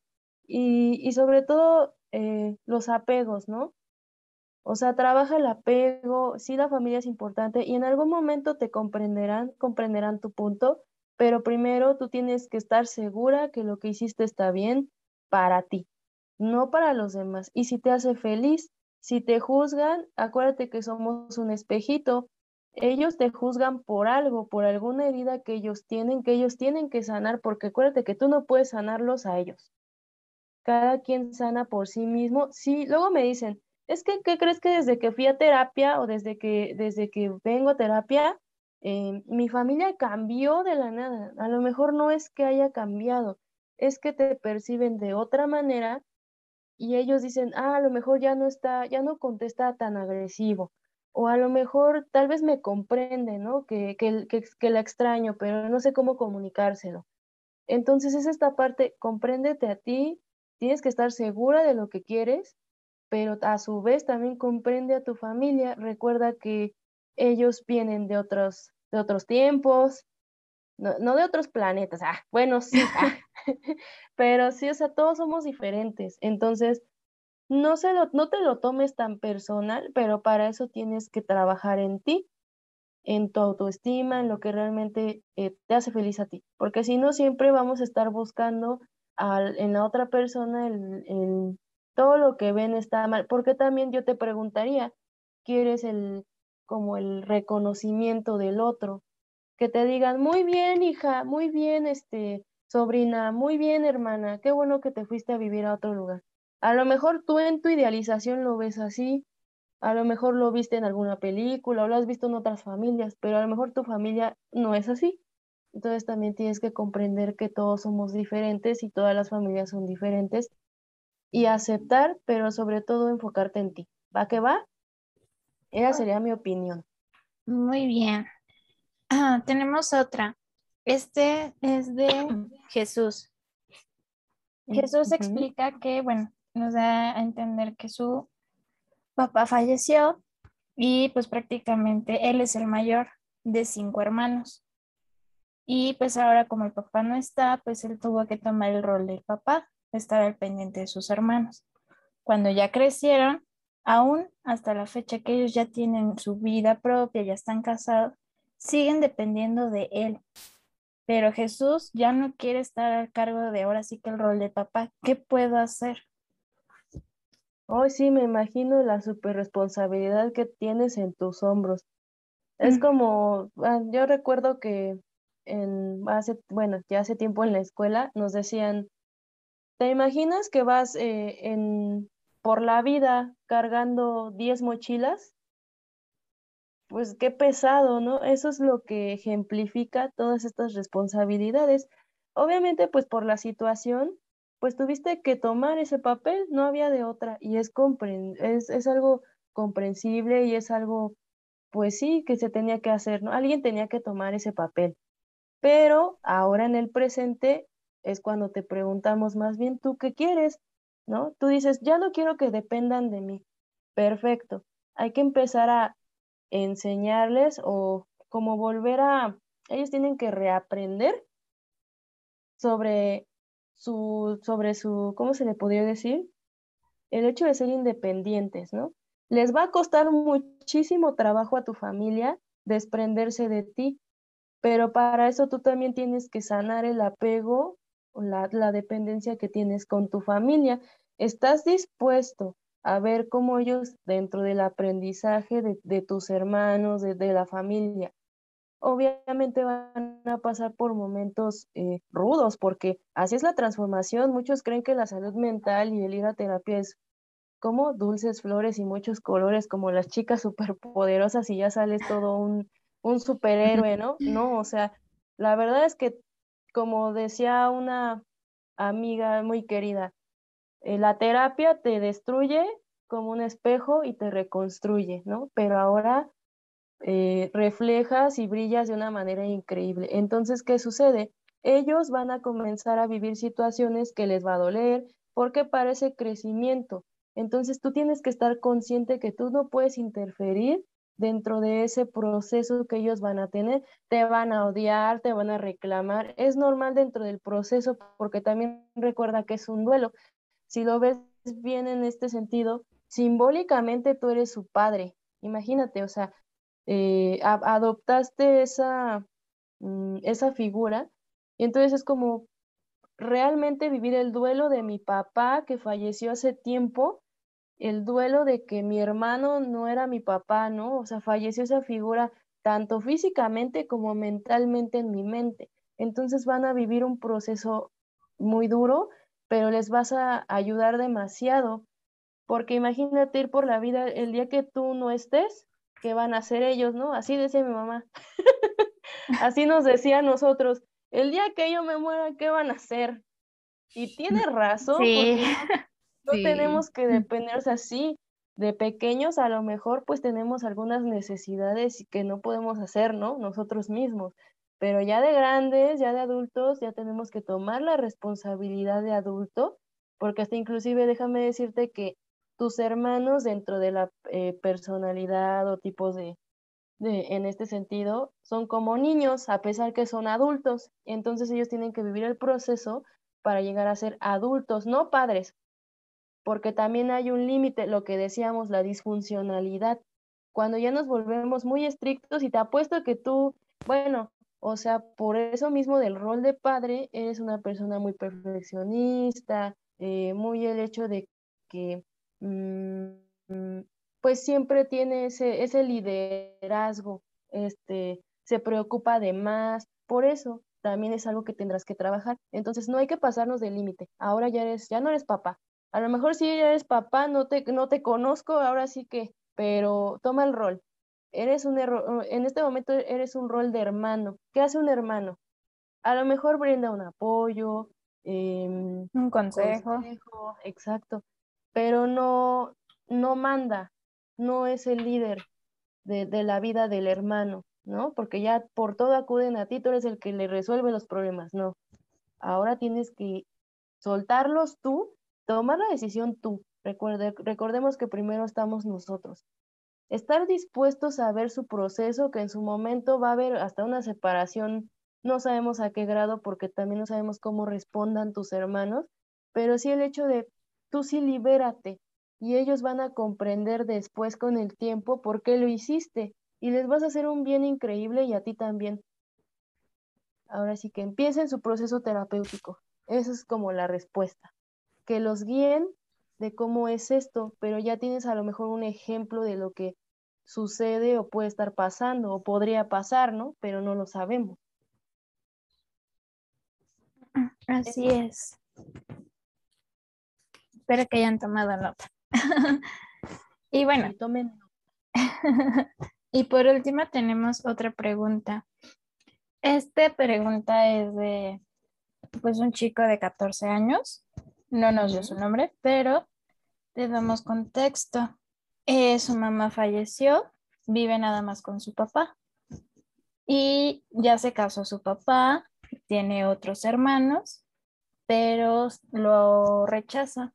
y, sobre todo eh, los apegos, ¿no? O sea, trabaja el apego, sí la familia es importante y en algún momento te comprenderán, comprenderán tu punto, pero primero tú tienes que estar segura que lo que hiciste está bien para ti, no para los demás. Y si te hace feliz, si te juzgan, acuérdate que somos un espejito ellos te juzgan por algo, por alguna herida que ellos tienen, que ellos tienen que sanar, porque acuérdate que tú no puedes sanarlos a ellos. Cada quien sana por sí mismo. Sí, luego me dicen, es que, ¿qué crees que desde que fui a terapia o desde que, desde que vengo a terapia, eh, mi familia cambió de la nada? A lo mejor no es que haya cambiado, es que te perciben de otra manera y ellos dicen, ah, a lo mejor ya no está, ya no contesta tan agresivo o a lo mejor tal vez me comprende, ¿no? Que, que, que, la extraño, pero no sé cómo comunicárselo. Entonces es esta parte, compréndete a ti, tienes que estar segura de lo que quieres, pero a su vez también comprende a tu familia. Recuerda que ellos vienen de otros, de otros tiempos, no, no de otros planetas, ah, bueno, sí, ah, pero sí, o sea, todos somos diferentes. Entonces, no, se lo, no te lo tomes tan personal, pero para eso tienes que trabajar en ti, en tu autoestima, en lo que realmente eh, te hace feliz a ti. Porque si no, siempre vamos a estar buscando al, en la otra persona el, todo lo que ven está mal. Porque también yo te preguntaría, ¿quieres el como el reconocimiento del otro? Que te digan, muy bien, hija, muy bien, este, sobrina, muy bien, hermana, qué bueno que te fuiste a vivir a otro lugar a lo mejor tú en tu idealización lo ves así, a lo mejor lo viste en alguna película o lo has visto en otras familias, pero a lo mejor tu familia no es así. Entonces también tienes que comprender que todos somos diferentes y todas las familias son diferentes y aceptar, pero sobre todo enfocarte en ti. ¿Va que va? Esa sería mi opinión. Muy bien. Ah, tenemos otra. Este es de Jesús. Jesús explica que, bueno, nos da a entender que su papá falleció y pues prácticamente él es el mayor de cinco hermanos. Y pues ahora como el papá no está, pues él tuvo que tomar el rol del papá, estar al pendiente de sus hermanos. Cuando ya crecieron, aún hasta la fecha que ellos ya tienen su vida propia, ya están casados, siguen dependiendo de él. Pero Jesús ya no quiere estar al cargo de ahora sí que el rol de papá. ¿Qué puedo hacer? Hoy sí me imagino la super responsabilidad que tienes en tus hombros. Es como, ah, yo recuerdo que en hace, bueno, ya hace tiempo en la escuela nos decían, ¿te imaginas que vas eh, por la vida cargando 10 mochilas? Pues qué pesado, ¿no? Eso es lo que ejemplifica todas estas responsabilidades. Obviamente, pues por la situación, pues tuviste que tomar ese papel, no había de otra, y es, es algo comprensible y es algo, pues sí, que se tenía que hacer, ¿no? Alguien tenía que tomar ese papel. Pero ahora en el presente es cuando te preguntamos más bien, ¿tú qué quieres? ¿No? Tú dices, ya no quiero que dependan de mí. Perfecto. Hay que empezar a enseñarles o como volver a, ellos tienen que reaprender sobre su, sobre su, ¿cómo se le podría decir? El hecho de ser independientes, ¿no? Les va a costar muchísimo trabajo a tu familia desprenderse de ti, pero para eso tú también tienes que sanar el apego o la, dependencia que tienes con tu familia. ¿Estás dispuesto a ver cómo ellos dentro del aprendizaje de, tus hermanos, de, la familia, obviamente van a pasar por momentos eh, rudos, porque así es la transformación. Muchos creen que la salud mental y el ir a terapia es como dulces flores y muchos colores, como las chicas superpoderosas y ya sales todo un, un superhéroe, ¿no? No, o sea, la verdad es que, como decía una amiga muy querida, eh, la terapia te destruye como un espejo y te reconstruye, ¿no? Pero ahora eh, reflejas y brillas de una manera increíble. Entonces, ¿qué sucede? Ellos van a comenzar a vivir situaciones que les va a doler porque parece crecimiento. Entonces, tú tienes que estar consciente que tú no puedes interferir dentro de ese proceso que ellos van a tener. Te van a odiar, te van a reclamar. Es normal dentro del proceso porque también recuerda que es un duelo. Si lo ves bien en este sentido, simbólicamente tú eres su padre. Imagínate, o sea, eh, adoptaste esa, mm, esa figura y entonces es como realmente vivir el duelo de mi papá que falleció hace tiempo el duelo de que mi hermano no era mi papá, ¿no? O sea, falleció esa figura tanto físicamente como mentalmente en mi mente. Entonces van a vivir un proceso muy duro, pero les vas a ayudar demasiado, porque imagínate ir por la vida el día que tú no estés, ¿qué van a hacer ellos, no? Así decía mi mamá. Así nos decía a nosotros, el día que yo me muera, ¿qué van a hacer? Y tiene razón, sí. No tenemos que depender, o sea, sí, de pequeños a lo mejor pues tenemos algunas necesidades que no podemos hacer, ¿no? Nosotros mismos, pero ya de grandes, ya de adultos, ya tenemos que tomar la responsabilidad de adulto, porque hasta inclusive déjame decirte que tus hermanos dentro de la eh, personalidad o tipos de, de, en este sentido, son como niños, a pesar que son adultos, entonces ellos tienen que vivir el proceso para llegar a ser adultos, no padres, porque también hay un límite, lo que decíamos, la disfuncionalidad. Cuando ya nos volvemos muy estrictos y te apuesto que tú, bueno, o sea, por eso mismo del rol de padre, eres una persona muy perfeccionista, eh, muy el hecho de que, mm, pues siempre tiene ese, ese liderazgo, este, se preocupa de más, por eso también es algo que tendrás que trabajar. Entonces no hay que pasarnos del límite. Ahora ya eres, ya no eres papá, a lo mejor si eres papá, no te, no te conozco, ahora sí que, pero toma el rol. Eres un error, en este momento eres un rol de hermano. ¿Qué hace un hermano? A lo mejor brinda un apoyo, em, un consejo. Exacto, pero no, no manda, no es el líder de, de la vida del hermano, ¿no? Porque ya por todo acuden a ti, tú eres el que le resuelve los problemas, no. Ahora tienes que soltarlos tú tomar la decisión tú, Recuerde, recordemos que primero estamos nosotros. Estar dispuestos a ver su proceso, que en su momento va a haber hasta una separación, no sabemos a qué grado, porque también no sabemos cómo respondan tus hermanos, pero sí el hecho de tú sí libérate y ellos van a comprender después con el tiempo por qué lo hiciste y les vas a hacer un bien increíble y a ti también. Ahora sí que empiecen su proceso terapéutico. Esa es como la respuesta. Que los guíen de cómo es esto, pero ya tienes a lo mejor un ejemplo de lo que sucede o puede estar pasando o podría pasar, ¿no? Pero no lo sabemos. Así es. Espero que hayan tomado nota. y bueno. tomen. y por último tenemos otra pregunta. Esta pregunta es de pues un chico de 14 años. No nos dio su nombre, pero le damos contexto. Eh, su mamá falleció, vive nada más con su papá. Y ya se casó su papá, tiene otros hermanos, pero lo rechaza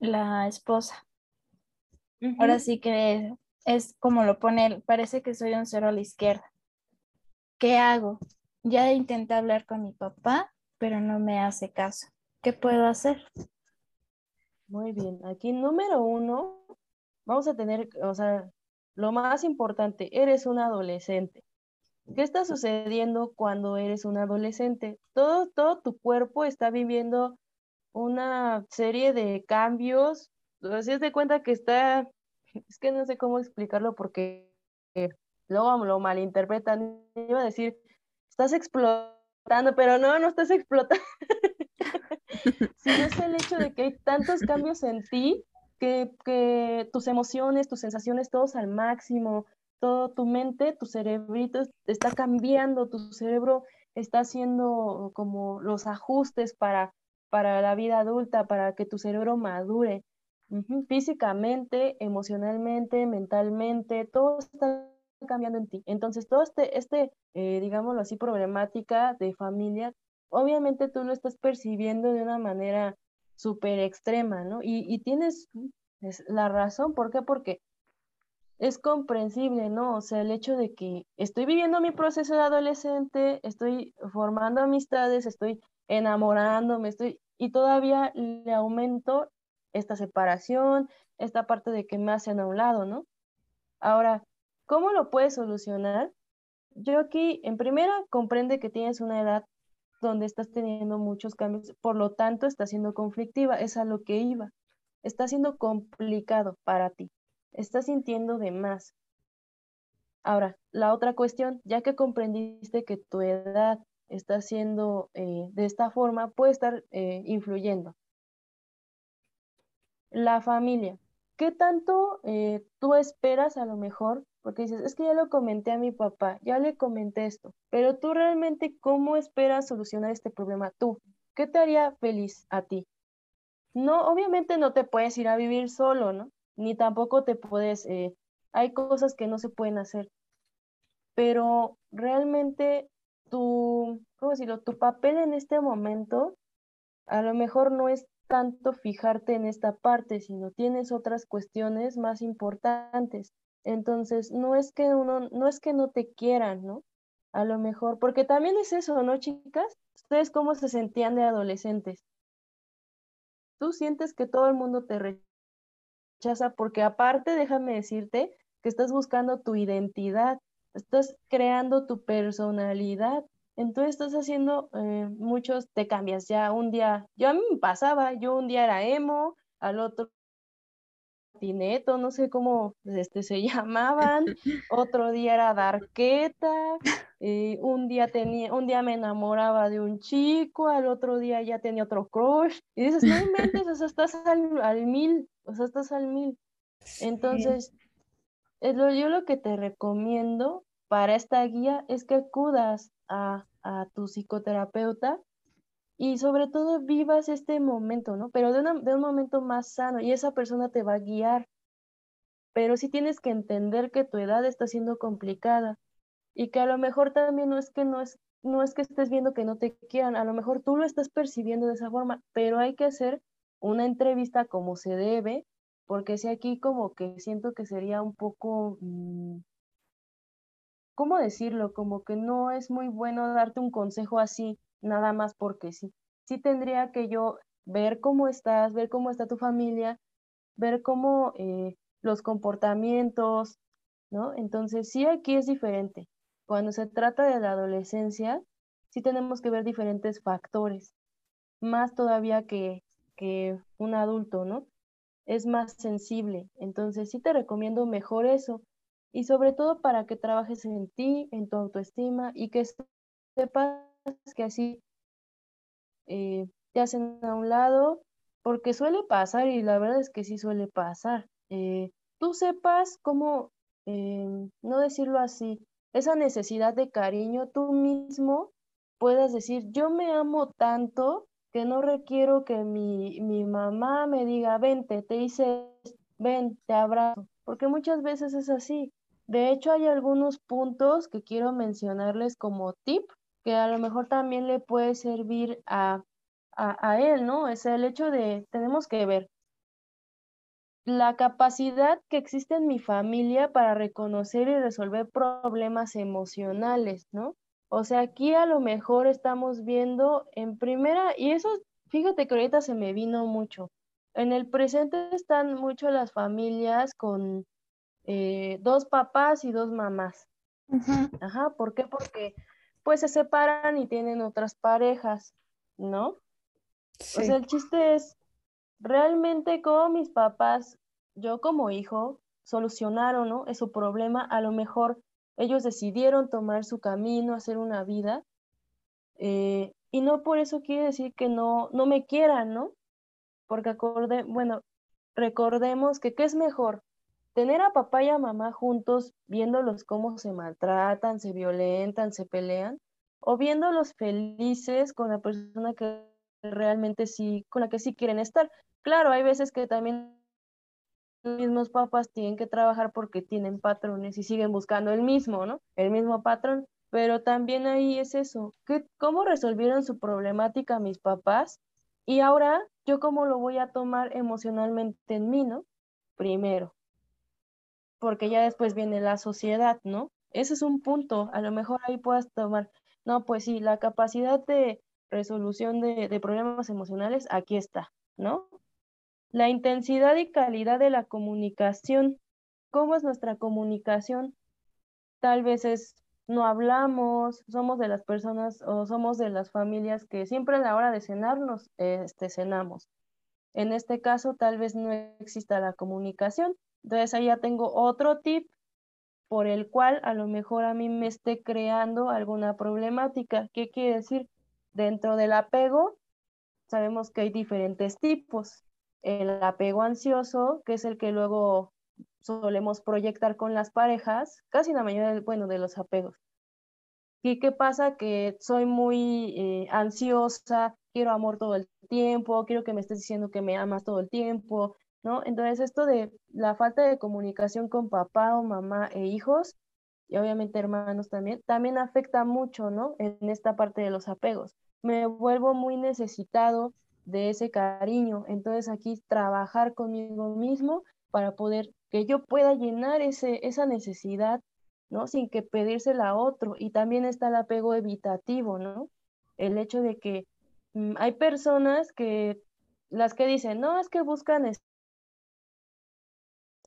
la esposa. Ahora sí que es como lo pone parece que soy un cero a la izquierda. ¿Qué hago? Ya intenté hablar con mi papá, pero no me hace caso. ¿Qué puedo hacer? Muy bien, aquí número uno, vamos a tener, o sea, lo más importante, eres un adolescente. ¿Qué está sucediendo cuando eres un adolescente? Todo, todo tu cuerpo está viviendo una serie de cambios. Así es de cuenta que está, es que no sé cómo explicarlo porque luego lo malinterpretan. Iba a decir, estás explotando, pero no, no estás explotando. Sino es el hecho de que hay tantos cambios en ti que, que tus emociones, tus sensaciones, todos al máximo, todo tu mente, tu cerebrito está cambiando, tu cerebro está haciendo como los ajustes para, para la vida adulta, para que tu cerebro madure. Físicamente, emocionalmente, mentalmente, todo está cambiando en ti. Entonces, todo este, este eh, digámoslo así, problemática de familia, obviamente tú lo estás percibiendo de una manera súper extrema, ¿no? Y, y tienes la razón, ¿por qué? Porque es comprensible, ¿no? O sea, el hecho de que estoy viviendo mi proceso de adolescente, estoy formando amistades, estoy enamorándome, estoy, y todavía le aumento esta separación, esta parte de que me hacen a un lado, ¿no? Ahora, ¿Cómo lo puedes solucionar? Yo aquí, en primera, comprende que tienes una edad donde estás teniendo muchos cambios, por lo tanto, está siendo conflictiva, es a lo que iba. Está siendo complicado para ti, estás sintiendo de más. Ahora, la otra cuestión, ya que comprendiste que tu edad está siendo eh, de esta forma, puede estar eh, influyendo. La familia. ¿Qué tanto eh, tú esperas a lo mejor porque dices, es que ya lo comenté a mi papá, ya le comenté esto, pero tú realmente, ¿cómo esperas solucionar este problema tú? ¿Qué te haría feliz a ti? No, obviamente no te puedes ir a vivir solo, ¿no? Ni tampoco te puedes, eh, hay cosas que no se pueden hacer, pero realmente tu, ¿cómo decirlo? Tu papel en este momento a lo mejor no es tanto fijarte en esta parte, sino tienes otras cuestiones más importantes. Entonces, no es que uno, no es que no te quieran, ¿no? A lo mejor, porque también es eso, ¿no, chicas? ¿Ustedes cómo se sentían de adolescentes? Tú sientes que todo el mundo te rechaza porque aparte, déjame decirte que estás buscando tu identidad, estás creando tu personalidad. Entonces estás haciendo eh, muchos, te cambias ya un día, yo a mí me pasaba, yo un día era emo, al otro Tineto, no sé cómo este, se llamaban, otro día era Darqueta, eh, un, día tenía, un día me enamoraba de un chico, al otro día ya tenía otro crush, y dices, no inventes, o sea, estás al, mil, o sea, estás al mil. Entonces, es lo, yo lo que te recomiendo para esta guía es que acudas a, a tu psicoterapeuta y sobre todo vivas este momento, ¿no? Pero de, de un momento más sano y esa persona te va a guiar. Pero sí tienes que entender que tu edad está siendo complicada y que a lo mejor también no es que no es no es que estés viendo que no te quieran, a lo mejor tú lo estás percibiendo de esa forma, pero hay que hacer una entrevista como se debe porque si aquí como que siento que sería un poco, mm, ¿cómo decirlo? Como que no es muy bueno darte un consejo así, nada más porque sí. Sí tendría que yo ver cómo estás, ver cómo está tu familia, ver cómo eh, los comportamientos, ¿no? Entonces sí aquí es diferente. Cuando se trata de la adolescencia, sí tenemos que ver diferentes factores, más todavía que, que un adulto, ¿no? Es más sensible. Entonces sí te recomiendo mejor eso. Y sobre todo para que trabajes en ti, en tu autoestima y que sepas que así eh, te hacen a un lado, porque suele pasar y la verdad es que sí suele pasar. Eh, tú sepas cómo, eh, no decirlo así, esa necesidad de cariño, tú mismo puedas decir, yo me amo tanto que no requiero que mi, mi mamá me diga, vente, te hice, ven, te abrazo, porque muchas veces es así. De hecho, hay algunos puntos que quiero mencionarles como tip que a lo mejor también le puede servir a a, él, ¿no? Es el hecho de, tenemos que ver la capacidad que existe en mi familia para reconocer y resolver problemas emocionales, ¿no? O sea, aquí a lo mejor estamos viendo en primera, y eso, fíjate que ahorita se me vino mucho. En el presente están mucho las familias con eh, dos papás y dos mamás. Ajá, ¿por qué? Porque pues se separan y tienen otras parejas, ¿no? O sea, el chiste es realmente cómo mis papás, yo como hijo, solucionaron ¿no? su problema. A lo mejor ellos decidieron tomar su camino, hacer una vida. Eh, y no por eso quiere decir que no, no me quieran, ¿no? Porque acorde, bueno, recordemos que qué es mejor, tener a papá y a mamá juntos viéndolos cómo se maltratan, se violentan, se pelean, o viéndolos felices con la persona que realmente sí, con la que sí quieren estar. Claro, hay veces que también los mismos papás tienen que trabajar porque tienen patrones y siguen buscando el mismo, ¿no? El mismo patrón. Pero también ahí es eso, ¿qué, ¿cómo resolvieron su problemática mis papás? Y ahora, ¿yo cómo lo voy a tomar emocionalmente en mí, ¿no? Primero. Porque ya después viene la sociedad, ¿no? Ese es un punto. A lo mejor ahí puedas tomar, no, pues sí, la capacidad de resolución de, problemas emocionales, aquí está, ¿no? La intensidad y calidad de la comunicación. ¿Cómo es nuestra comunicación? Tal vez es no hablamos, somos de las personas o somos de las familias que siempre a la hora de cenarnos, este, cenamos. En este caso, tal vez no exista la comunicación. Entonces, ahí ya tengo otro tip por el cual a lo mejor a mí me esté creando alguna problemática. ¿Qué quiere decir? Dentro del apego, sabemos que hay diferentes tipos. El apego ansioso, que es el que luego solemos proyectar con las parejas, casi la mayoría, bueno, de los apegos. ¿Y qué pasa? Que soy muy eh, ansiosa, quiero amor todo el tiempo, quiero que me estés diciendo que me amas todo el tiempo, ¿no? Entonces esto de la falta de comunicación con papá o mamá e hijos, y obviamente hermanos también, también afecta mucho, ¿no? En esta parte de los apegos me vuelvo muy necesitado de ese cariño. Entonces aquí trabajar conmigo mismo para poder que yo pueda llenar ese, esa necesidad, ¿no? Sin que pedírsela a otro. Y también está el apego evitativo, ¿no? El hecho de que mm, hay personas que, las que dicen, no, es que buscan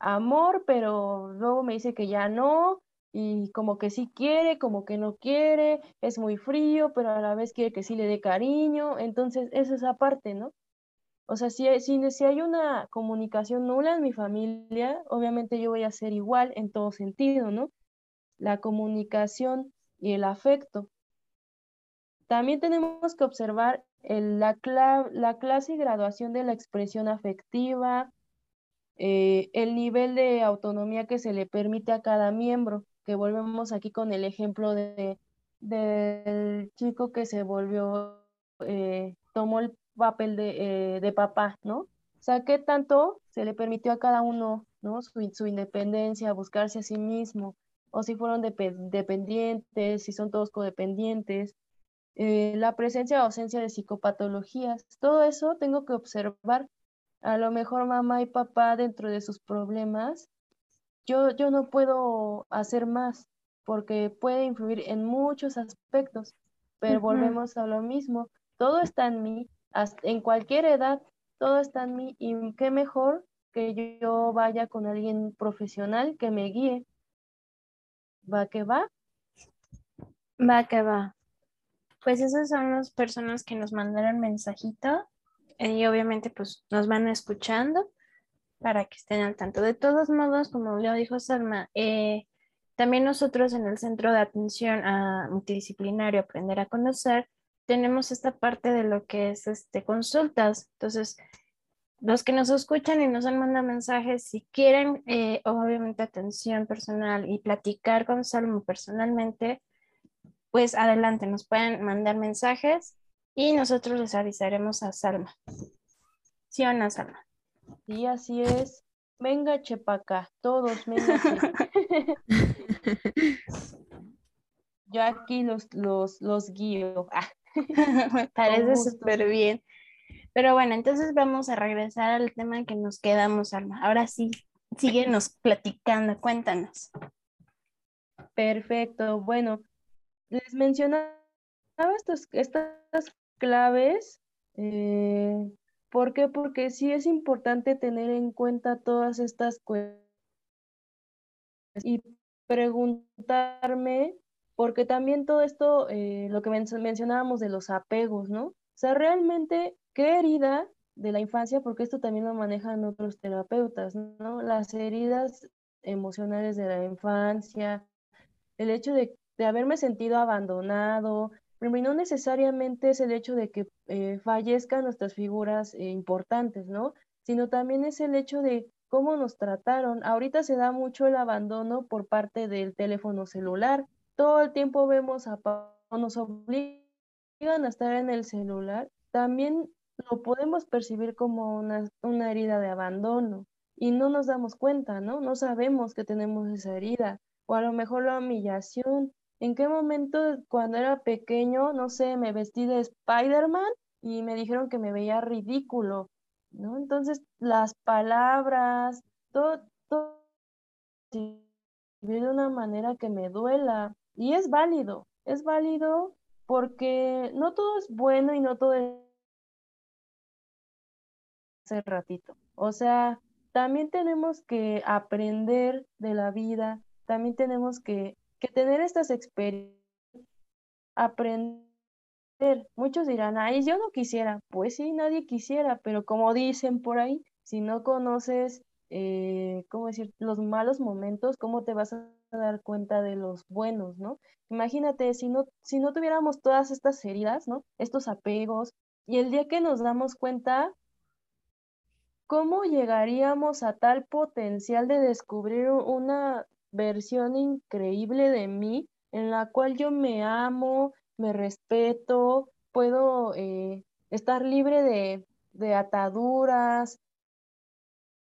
amor, pero luego me dice que ya no, y como que sí quiere, como que no quiere, es muy frío, pero a la vez quiere que sí le dé cariño, entonces es aparte, ¿no? O sea, si, si, si hay una comunicación nula en mi familia, obviamente yo voy a ser igual en todo sentido, ¿no? La comunicación y el afecto. También tenemos que observar la, la clase y graduación de la expresión afectiva, eh, el nivel de autonomía que se le permite a cada miembro que volvemos aquí con el ejemplo de, del chico que se volvió, eh, tomó el papel de, eh, de, papá, ¿no? O sea, ¿qué tanto se le permitió a cada uno, ¿no? Su, su independencia, buscarse a sí mismo, o si fueron dependientes, si son todos codependientes, eh, la presencia o ausencia de psicopatologías, todo eso tengo que observar a lo mejor mamá y papá dentro de sus problemas, yo, yo no puedo hacer más porque puede influir en muchos aspectos, pero volvemos a lo mismo, todo está en mí, en cualquier edad, todo está en mí y qué mejor que yo vaya con alguien profesional que me guíe. ¿Va que va? Va que va. Pues esas son las personas que nos mandaron mensajito y obviamente pues nos van escuchando para que estén al tanto. De todos modos, como lo dijo Salma, eh, también nosotros en el Centro de Atención a Multidisciplinario Aprender a Conocer tenemos esta parte de lo que es este, consultas. Entonces, los que nos escuchan y nos han mandado mensajes, si quieren, eh, obviamente, atención personal y platicar con Salmo personalmente, pues adelante, nos pueden mandar mensajes y nosotros les avisaremos a Salma. ¿Sí o no, Salma? Sí, así es. Venga, Chepaca, todos, venga. Yo aquí los, los, los guío. Me parece súper bien. Pero bueno, entonces vamos a regresar al tema que nos quedamos, Alma. Ahora sí, síguenos platicando, cuéntanos. Perfecto. Bueno, les mencionaba estas claves. Eh, ¿Por qué? Porque sí es importante tener en cuenta todas estas cuestiones y preguntarme, porque también todo esto, eh, lo que mencionábamos de los apegos, ¿no? O sea, realmente, ¿qué herida de la infancia? Porque esto también lo manejan otros terapeutas, ¿no? Las heridas emocionales de la infancia, el hecho de, de haberme sentido abandonado, Primero, no necesariamente es el hecho de que eh, fallezcan nuestras figuras eh, importantes, ¿no? Sino también es el hecho de cómo nos trataron. Ahorita se da mucho el abandono por parte del teléfono celular. Todo el tiempo vemos a nos obligan a estar en el celular. También lo podemos percibir como una, una herida de abandono y no nos damos cuenta, ¿no? No sabemos que tenemos esa herida o a lo mejor la humillación ¿En qué momento cuando era pequeño, no sé, me vestí de Spider-Man y me dijeron que me veía ridículo, ¿no? Entonces, las palabras, todo, todo de una manera que me duela y es válido, es válido porque no todo es bueno y no todo es hace ratito. O sea, también tenemos que aprender de la vida, también tenemos que que tener estas experiencias, aprender, muchos dirán, ay, yo no quisiera, pues sí, nadie quisiera, pero como dicen por ahí, si no conoces, eh, ¿cómo decir?, los malos momentos, ¿cómo te vas a dar cuenta de los buenos, ¿no? Imagínate, si no, si no tuviéramos todas estas heridas, ¿no? Estos apegos, y el día que nos damos cuenta, ¿cómo llegaríamos a tal potencial de descubrir una versión increíble de mí en la cual yo me amo, me respeto, puedo eh, estar libre de, de ataduras.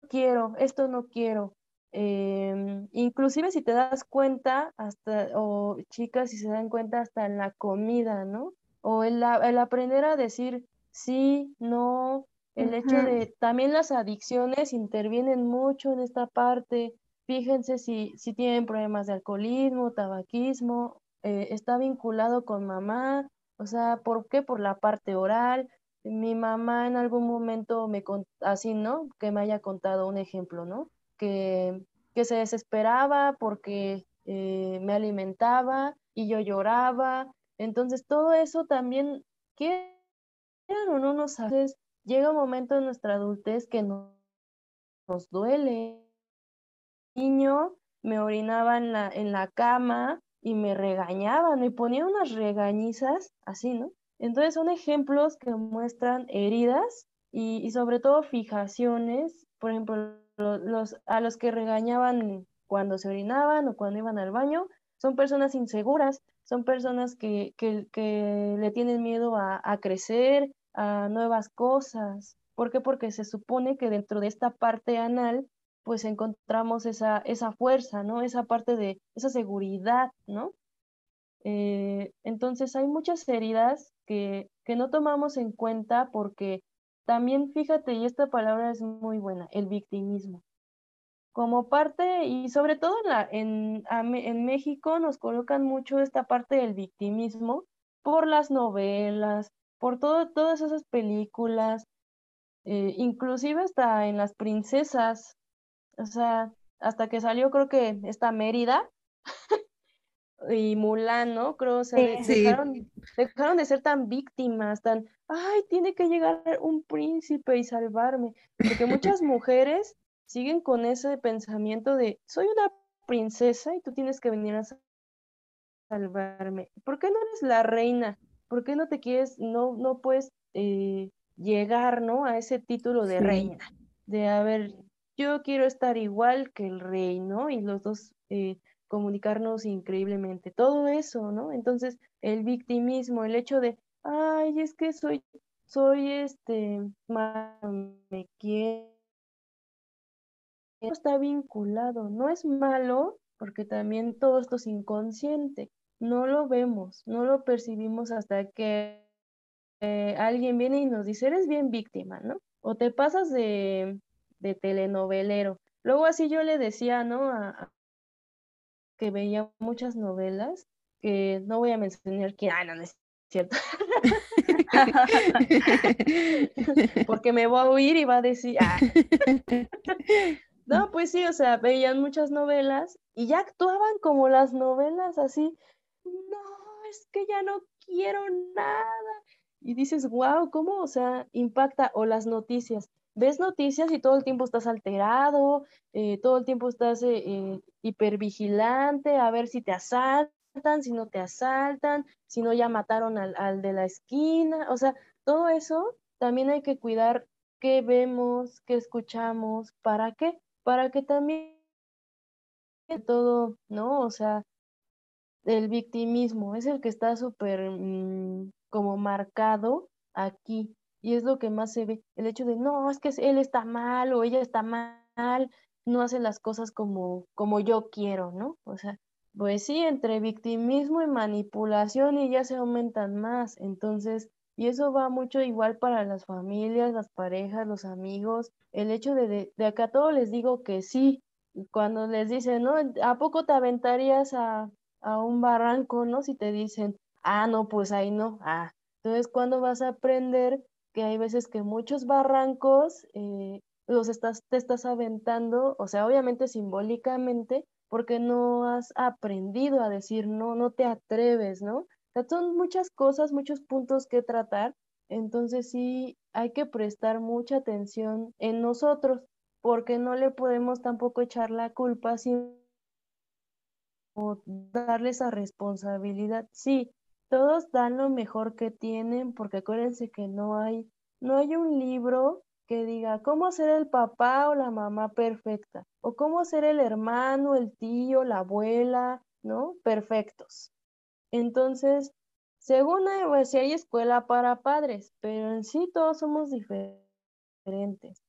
Quiero, esto no quiero. Em, inclusive si te das cuenta, hasta, o chicas si se dan cuenta hasta en la comida, ¿no? O el, el aprender a decir sí, no, el hecho de, también las adicciones intervienen mucho en esta parte, Fíjense si, si tienen problemas de alcoholismo, tabaquismo, eh, está vinculado con mamá, o sea, ¿por qué? Por la parte oral. Mi mamá en algún momento me así, ¿no? Que me haya contado un ejemplo, ¿no? Que, que se desesperaba porque eh, me alimentaba y yo lloraba. Entonces, todo eso también, ¿qué o no nos hace? Llega un momento en nuestra adultez que nos duele, niño me orinaba en la, en la cama y me regañaban, me ponían unas regañizas así, ¿no? Entonces son ejemplos que muestran heridas y, sobre todo fijaciones, por ejemplo, a los que regañaban cuando se orinaban o cuando iban al baño, son personas inseguras, son personas que, que, le tienen miedo a, a, crecer, a nuevas cosas. ¿Por qué? Porque se supone que dentro de esta parte anal pues encontramos esa, esa fuerza, ¿no? Esa parte de esa seguridad, ¿no? Eh, entonces hay muchas heridas que, que no tomamos en cuenta porque también fíjate, y esta palabra es muy buena, el victimismo. Como parte, y sobre todo en, la, en, en México nos colocan mucho esta parte del victimismo por las novelas, por todo, todas esas películas, eh, inclusive hasta en las princesas, o sea, hasta que salió creo que esta Mérida y Mulan, ¿no? Creo, o sea, dejaron, dejaron, de ser tan víctimas, tan, ay, tiene que llegar un príncipe y salvarme, porque muchas mujeres siguen con ese pensamiento de, soy una princesa y tú tienes que venir a salvarme. ¿Por qué no eres la reina? ¿Por qué no te quieres, no, no puedes eh, llegar, ¿no? A ese título de reina, de, a ver, yo quiero estar igual que el rey, ¿no? Y los dos eh, comunicarnos increíblemente, todo eso, ¿no? Entonces, el victimismo, el hecho de, ay, es que soy, soy este, me quiero, está vinculado, no es malo, porque también todo esto es inconsciente, no lo vemos, no lo percibimos hasta que eh, alguien viene y nos dice, eres bien víctima, ¿no? O te pasas de, de telenovelero. Luego así yo le decía, ¿no? A, que veía muchas novelas, que no voy a mencionar quién, ah, no, no es cierto. Porque me voy a oír y va a decir, ah. No, pues sí, o sea, veían muchas novelas y ya actuaban como las novelas, así, no, es que ya no quiero nada. Y dices, wow, ¿cómo? O sea, impacta, o las noticias. Ves noticias y todo el tiempo estás alterado, eh, todo el tiempo estás eh, eh, hipervigilante, a ver si te asaltan, si no te asaltan, si no ya mataron al, al de la esquina, o sea, todo eso también hay que cuidar qué vemos, qué escuchamos, para qué, para que también todo, ¿no? O sea, el victimismo es el que está súper mm, como marcado aquí y es lo que más se ve, el hecho de, no, es que él está mal o ella está mal, no hace las cosas como, como yo quiero, ¿no? O sea, pues sí, entre victimismo y manipulación y ya se aumentan más, entonces, y eso va mucho igual para las familias, las parejas, los amigos, el hecho de, de, acá todo les digo que sí, cuando les dicen, ¿no? ¿A poco te aventarías a, a un barranco, ¿no? Si te dicen, ah, no, pues ahí no, ah. Entonces, ¿cuándo vas a aprender que hay veces que muchos barrancos eh, los estás, te estás aventando, o sea, obviamente simbólicamente, porque no has aprendido a decir no, no te atreves, ¿no? O sea, son muchas cosas, muchos puntos que tratar, entonces sí hay que prestar mucha atención en nosotros, porque no le podemos tampoco echar la culpa sin darle esa responsabilidad. Sí, todos dan lo mejor que tienen, porque acuérdense que no hay, no hay un libro que diga cómo ser el papá o la mamá perfecta, o cómo ser el hermano, el tío, la abuela, ¿no? Perfectos. Entonces, según hay, pues, sí hay escuela para padres, pero en sí todos somos diferentes.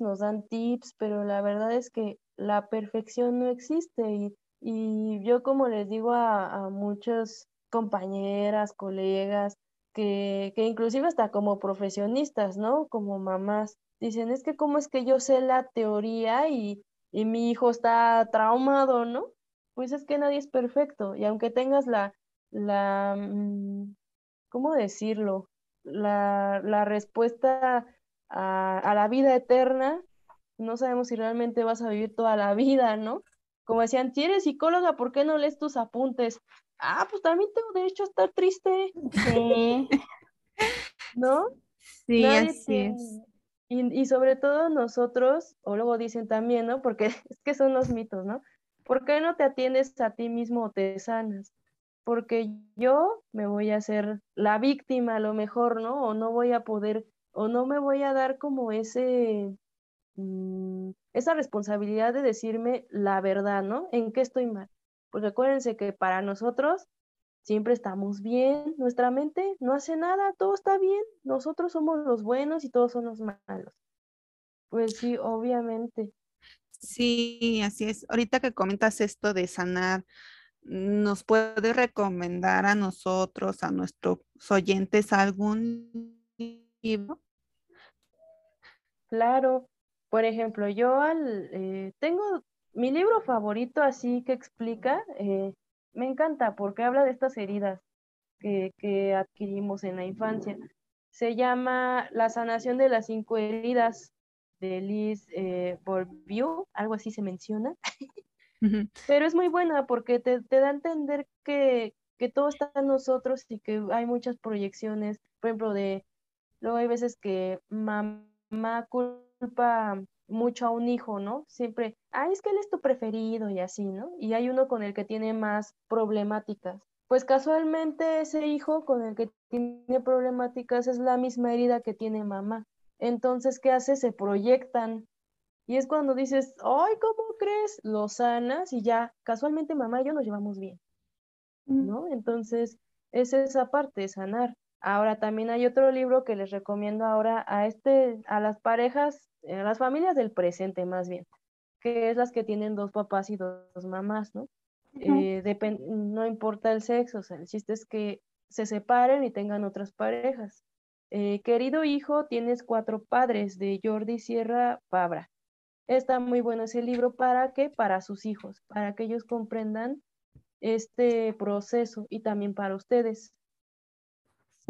Nos dan tips, pero la verdad es que la perfección no existe y, y yo como les digo a muchos compañeras, colegas, que, que inclusive hasta como profesionistas, ¿no? Como mamás, dicen, es que cómo es que yo sé la teoría y, y mi hijo está traumado, ¿no? Pues es que nadie es perfecto y aunque tengas la, la, mm, ¿cómo decirlo? La, la respuesta a, a, la vida eterna, no sabemos si realmente vas a vivir toda la vida, ¿no? Como decían, si eres psicóloga, ¿por qué no lees tus apuntes? Ah, pues también tengo derecho a estar triste. Sí. ¿No? Sí, así es. Y, y, sobre todo nosotros, o luego dicen también, ¿no? Porque es que son los mitos, ¿no? ¿Por qué no te atiendes a ti mismo o te sanas? Porque yo me voy a hacer la víctima a lo mejor, ¿no? O no voy a poder, o no me voy a dar como ese, mmm, esa responsabilidad de decirme la verdad, ¿no? ¿En qué estoy mal? Porque acuérdense que para nosotros siempre estamos bien, nuestra mente no hace nada, todo está bien, nosotros somos los buenos y todos son los malos. Pues sí, obviamente. Sí, así es. Ahorita que comentas esto de sanar, ¿nos puede recomendar a nosotros, a nuestros oyentes, algún libro Claro, por ejemplo, yo al, eh, tengo mi libro favorito así que explica, eh, me encanta porque habla de estas heridas que, que adquirimos en la infancia. Se llama La sanación de las cinco heridas de Liz eh, algo así se menciona. Pero es muy buena porque te, te da a entender que, que, todo está en nosotros y que hay muchas proyecciones. Por ejemplo, de luego hay veces que mamá culpa mucho a un hijo, ¿no? Siempre, ay, es que él es tu preferido y así, ¿no? Y hay uno con el que tiene más problemáticas. Pues casualmente ese hijo con el que tiene problemáticas es la misma herida que tiene mamá. Entonces, ¿qué hace? Se proyectan. Y es cuando dices, ay, ¿cómo crees? Lo sanas y ya, casualmente mamá y yo nos llevamos bien. ¿no? Entonces, es esa parte, sanar. Ahora también hay otro libro que les recomiendo ahora a este, a las parejas, a las familias del presente más bien, que es las que tienen dos papás y dos mamás, ¿no? Eh, no importa el sexo, o sea, el chiste es que se separen y tengan otras parejas. Eh, querido hijo, tienes cuatro padres de Jordi Sierra Fabra. Está muy bueno ese libro para que para sus hijos, para que ellos comprendan este proceso y también para ustedes.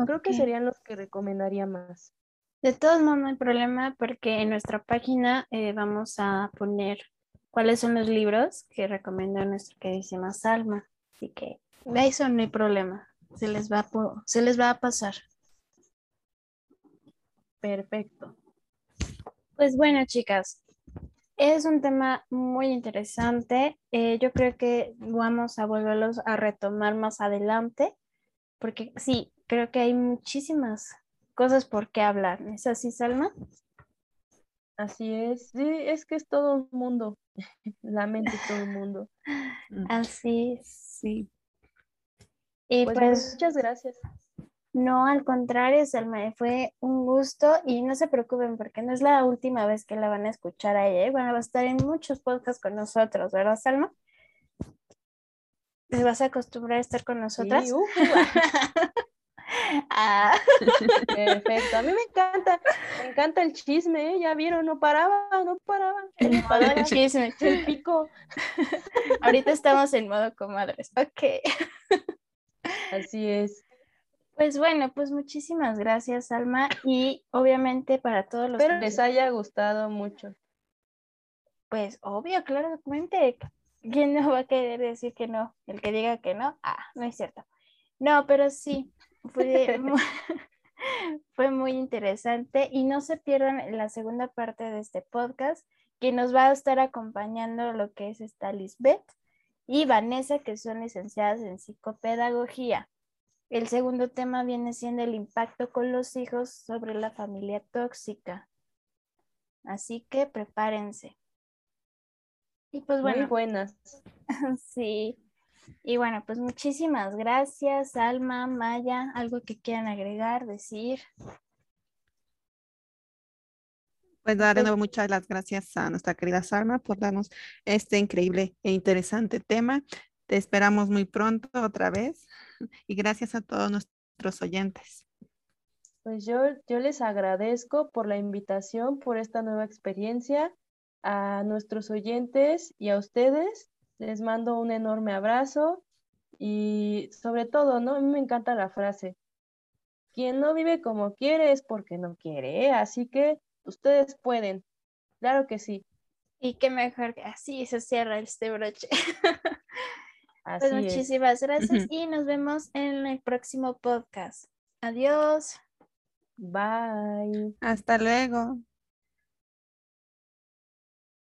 Creo que serían los que recomendaría más. De todos modos, no hay problema porque en nuestra página eh, vamos a poner cuáles son los libros que recomienda nuestra queridísima Salma. Así que de eso no hay problema. Se les va se les va a pasar. Perfecto. Pues bueno, chicas, es un tema muy interesante. Eh, yo creo que vamos a volverlos a retomar más adelante, porque sí, creo que hay muchísimas cosas por qué hablar. ¿Es así, Salma? Así es. Sí, es que es todo un mundo. La mente es todo un mundo. Así sí. Y pues, pues muchas gracias. No, al contrario, Salma, fue un gusto y no se preocupen porque no es la última vez que la van a escuchar a ella. ¿eh? Bueno, va a estar en muchos podcasts con nosotros, ¿verdad, Salma? ¿Te vas a acostumbrar a estar con nosotras? Sí, ah. Perfecto, a mí me encanta, me encanta el chisme, ¿eh? ya vieron, no paraba, no paraba. El modo chisme. El pico. Ahorita estamos en modo comadres, ok. Así es. Pues bueno, pues muchísimas gracias, Alma. Y obviamente para todos los... Espero les haya gustado mucho. Pues obvio, claramente. ¿Quién no va a querer decir que no? El que diga que no, ah, no es cierto. No, pero sí, fue muy, fue muy interesante y no se pierdan la segunda parte de este podcast que nos va a estar acompañando lo que es esta Lisbeth y Vanessa, que son licenciadas en psicopedagogía. El segundo tema viene siendo el impacto con los hijos sobre la familia tóxica. Así que prepárense. Y pues bueno. Muy buenas. sí. Y bueno, pues muchísimas gracias, Alma, Maya. ¿Algo que quieran agregar, decir? Pues dar de nuevo muchas las gracias a nuestra querida Salma por darnos este increíble e interesante tema. Te esperamos muy pronto otra vez y gracias a todos nuestros oyentes. Pues yo, yo les agradezco por la invitación, por esta nueva experiencia, a nuestros oyentes y a ustedes. Les mando un enorme abrazo y sobre todo, ¿no? A mí me encanta la frase, quien no vive como quiere es porque no quiere, ¿eh? así que ustedes pueden, claro que sí. Y qué mejor que así se cierra este broche. pues muchísimas gracias y nos vemos en el próximo podcast. Adiós. Bye. Hasta luego.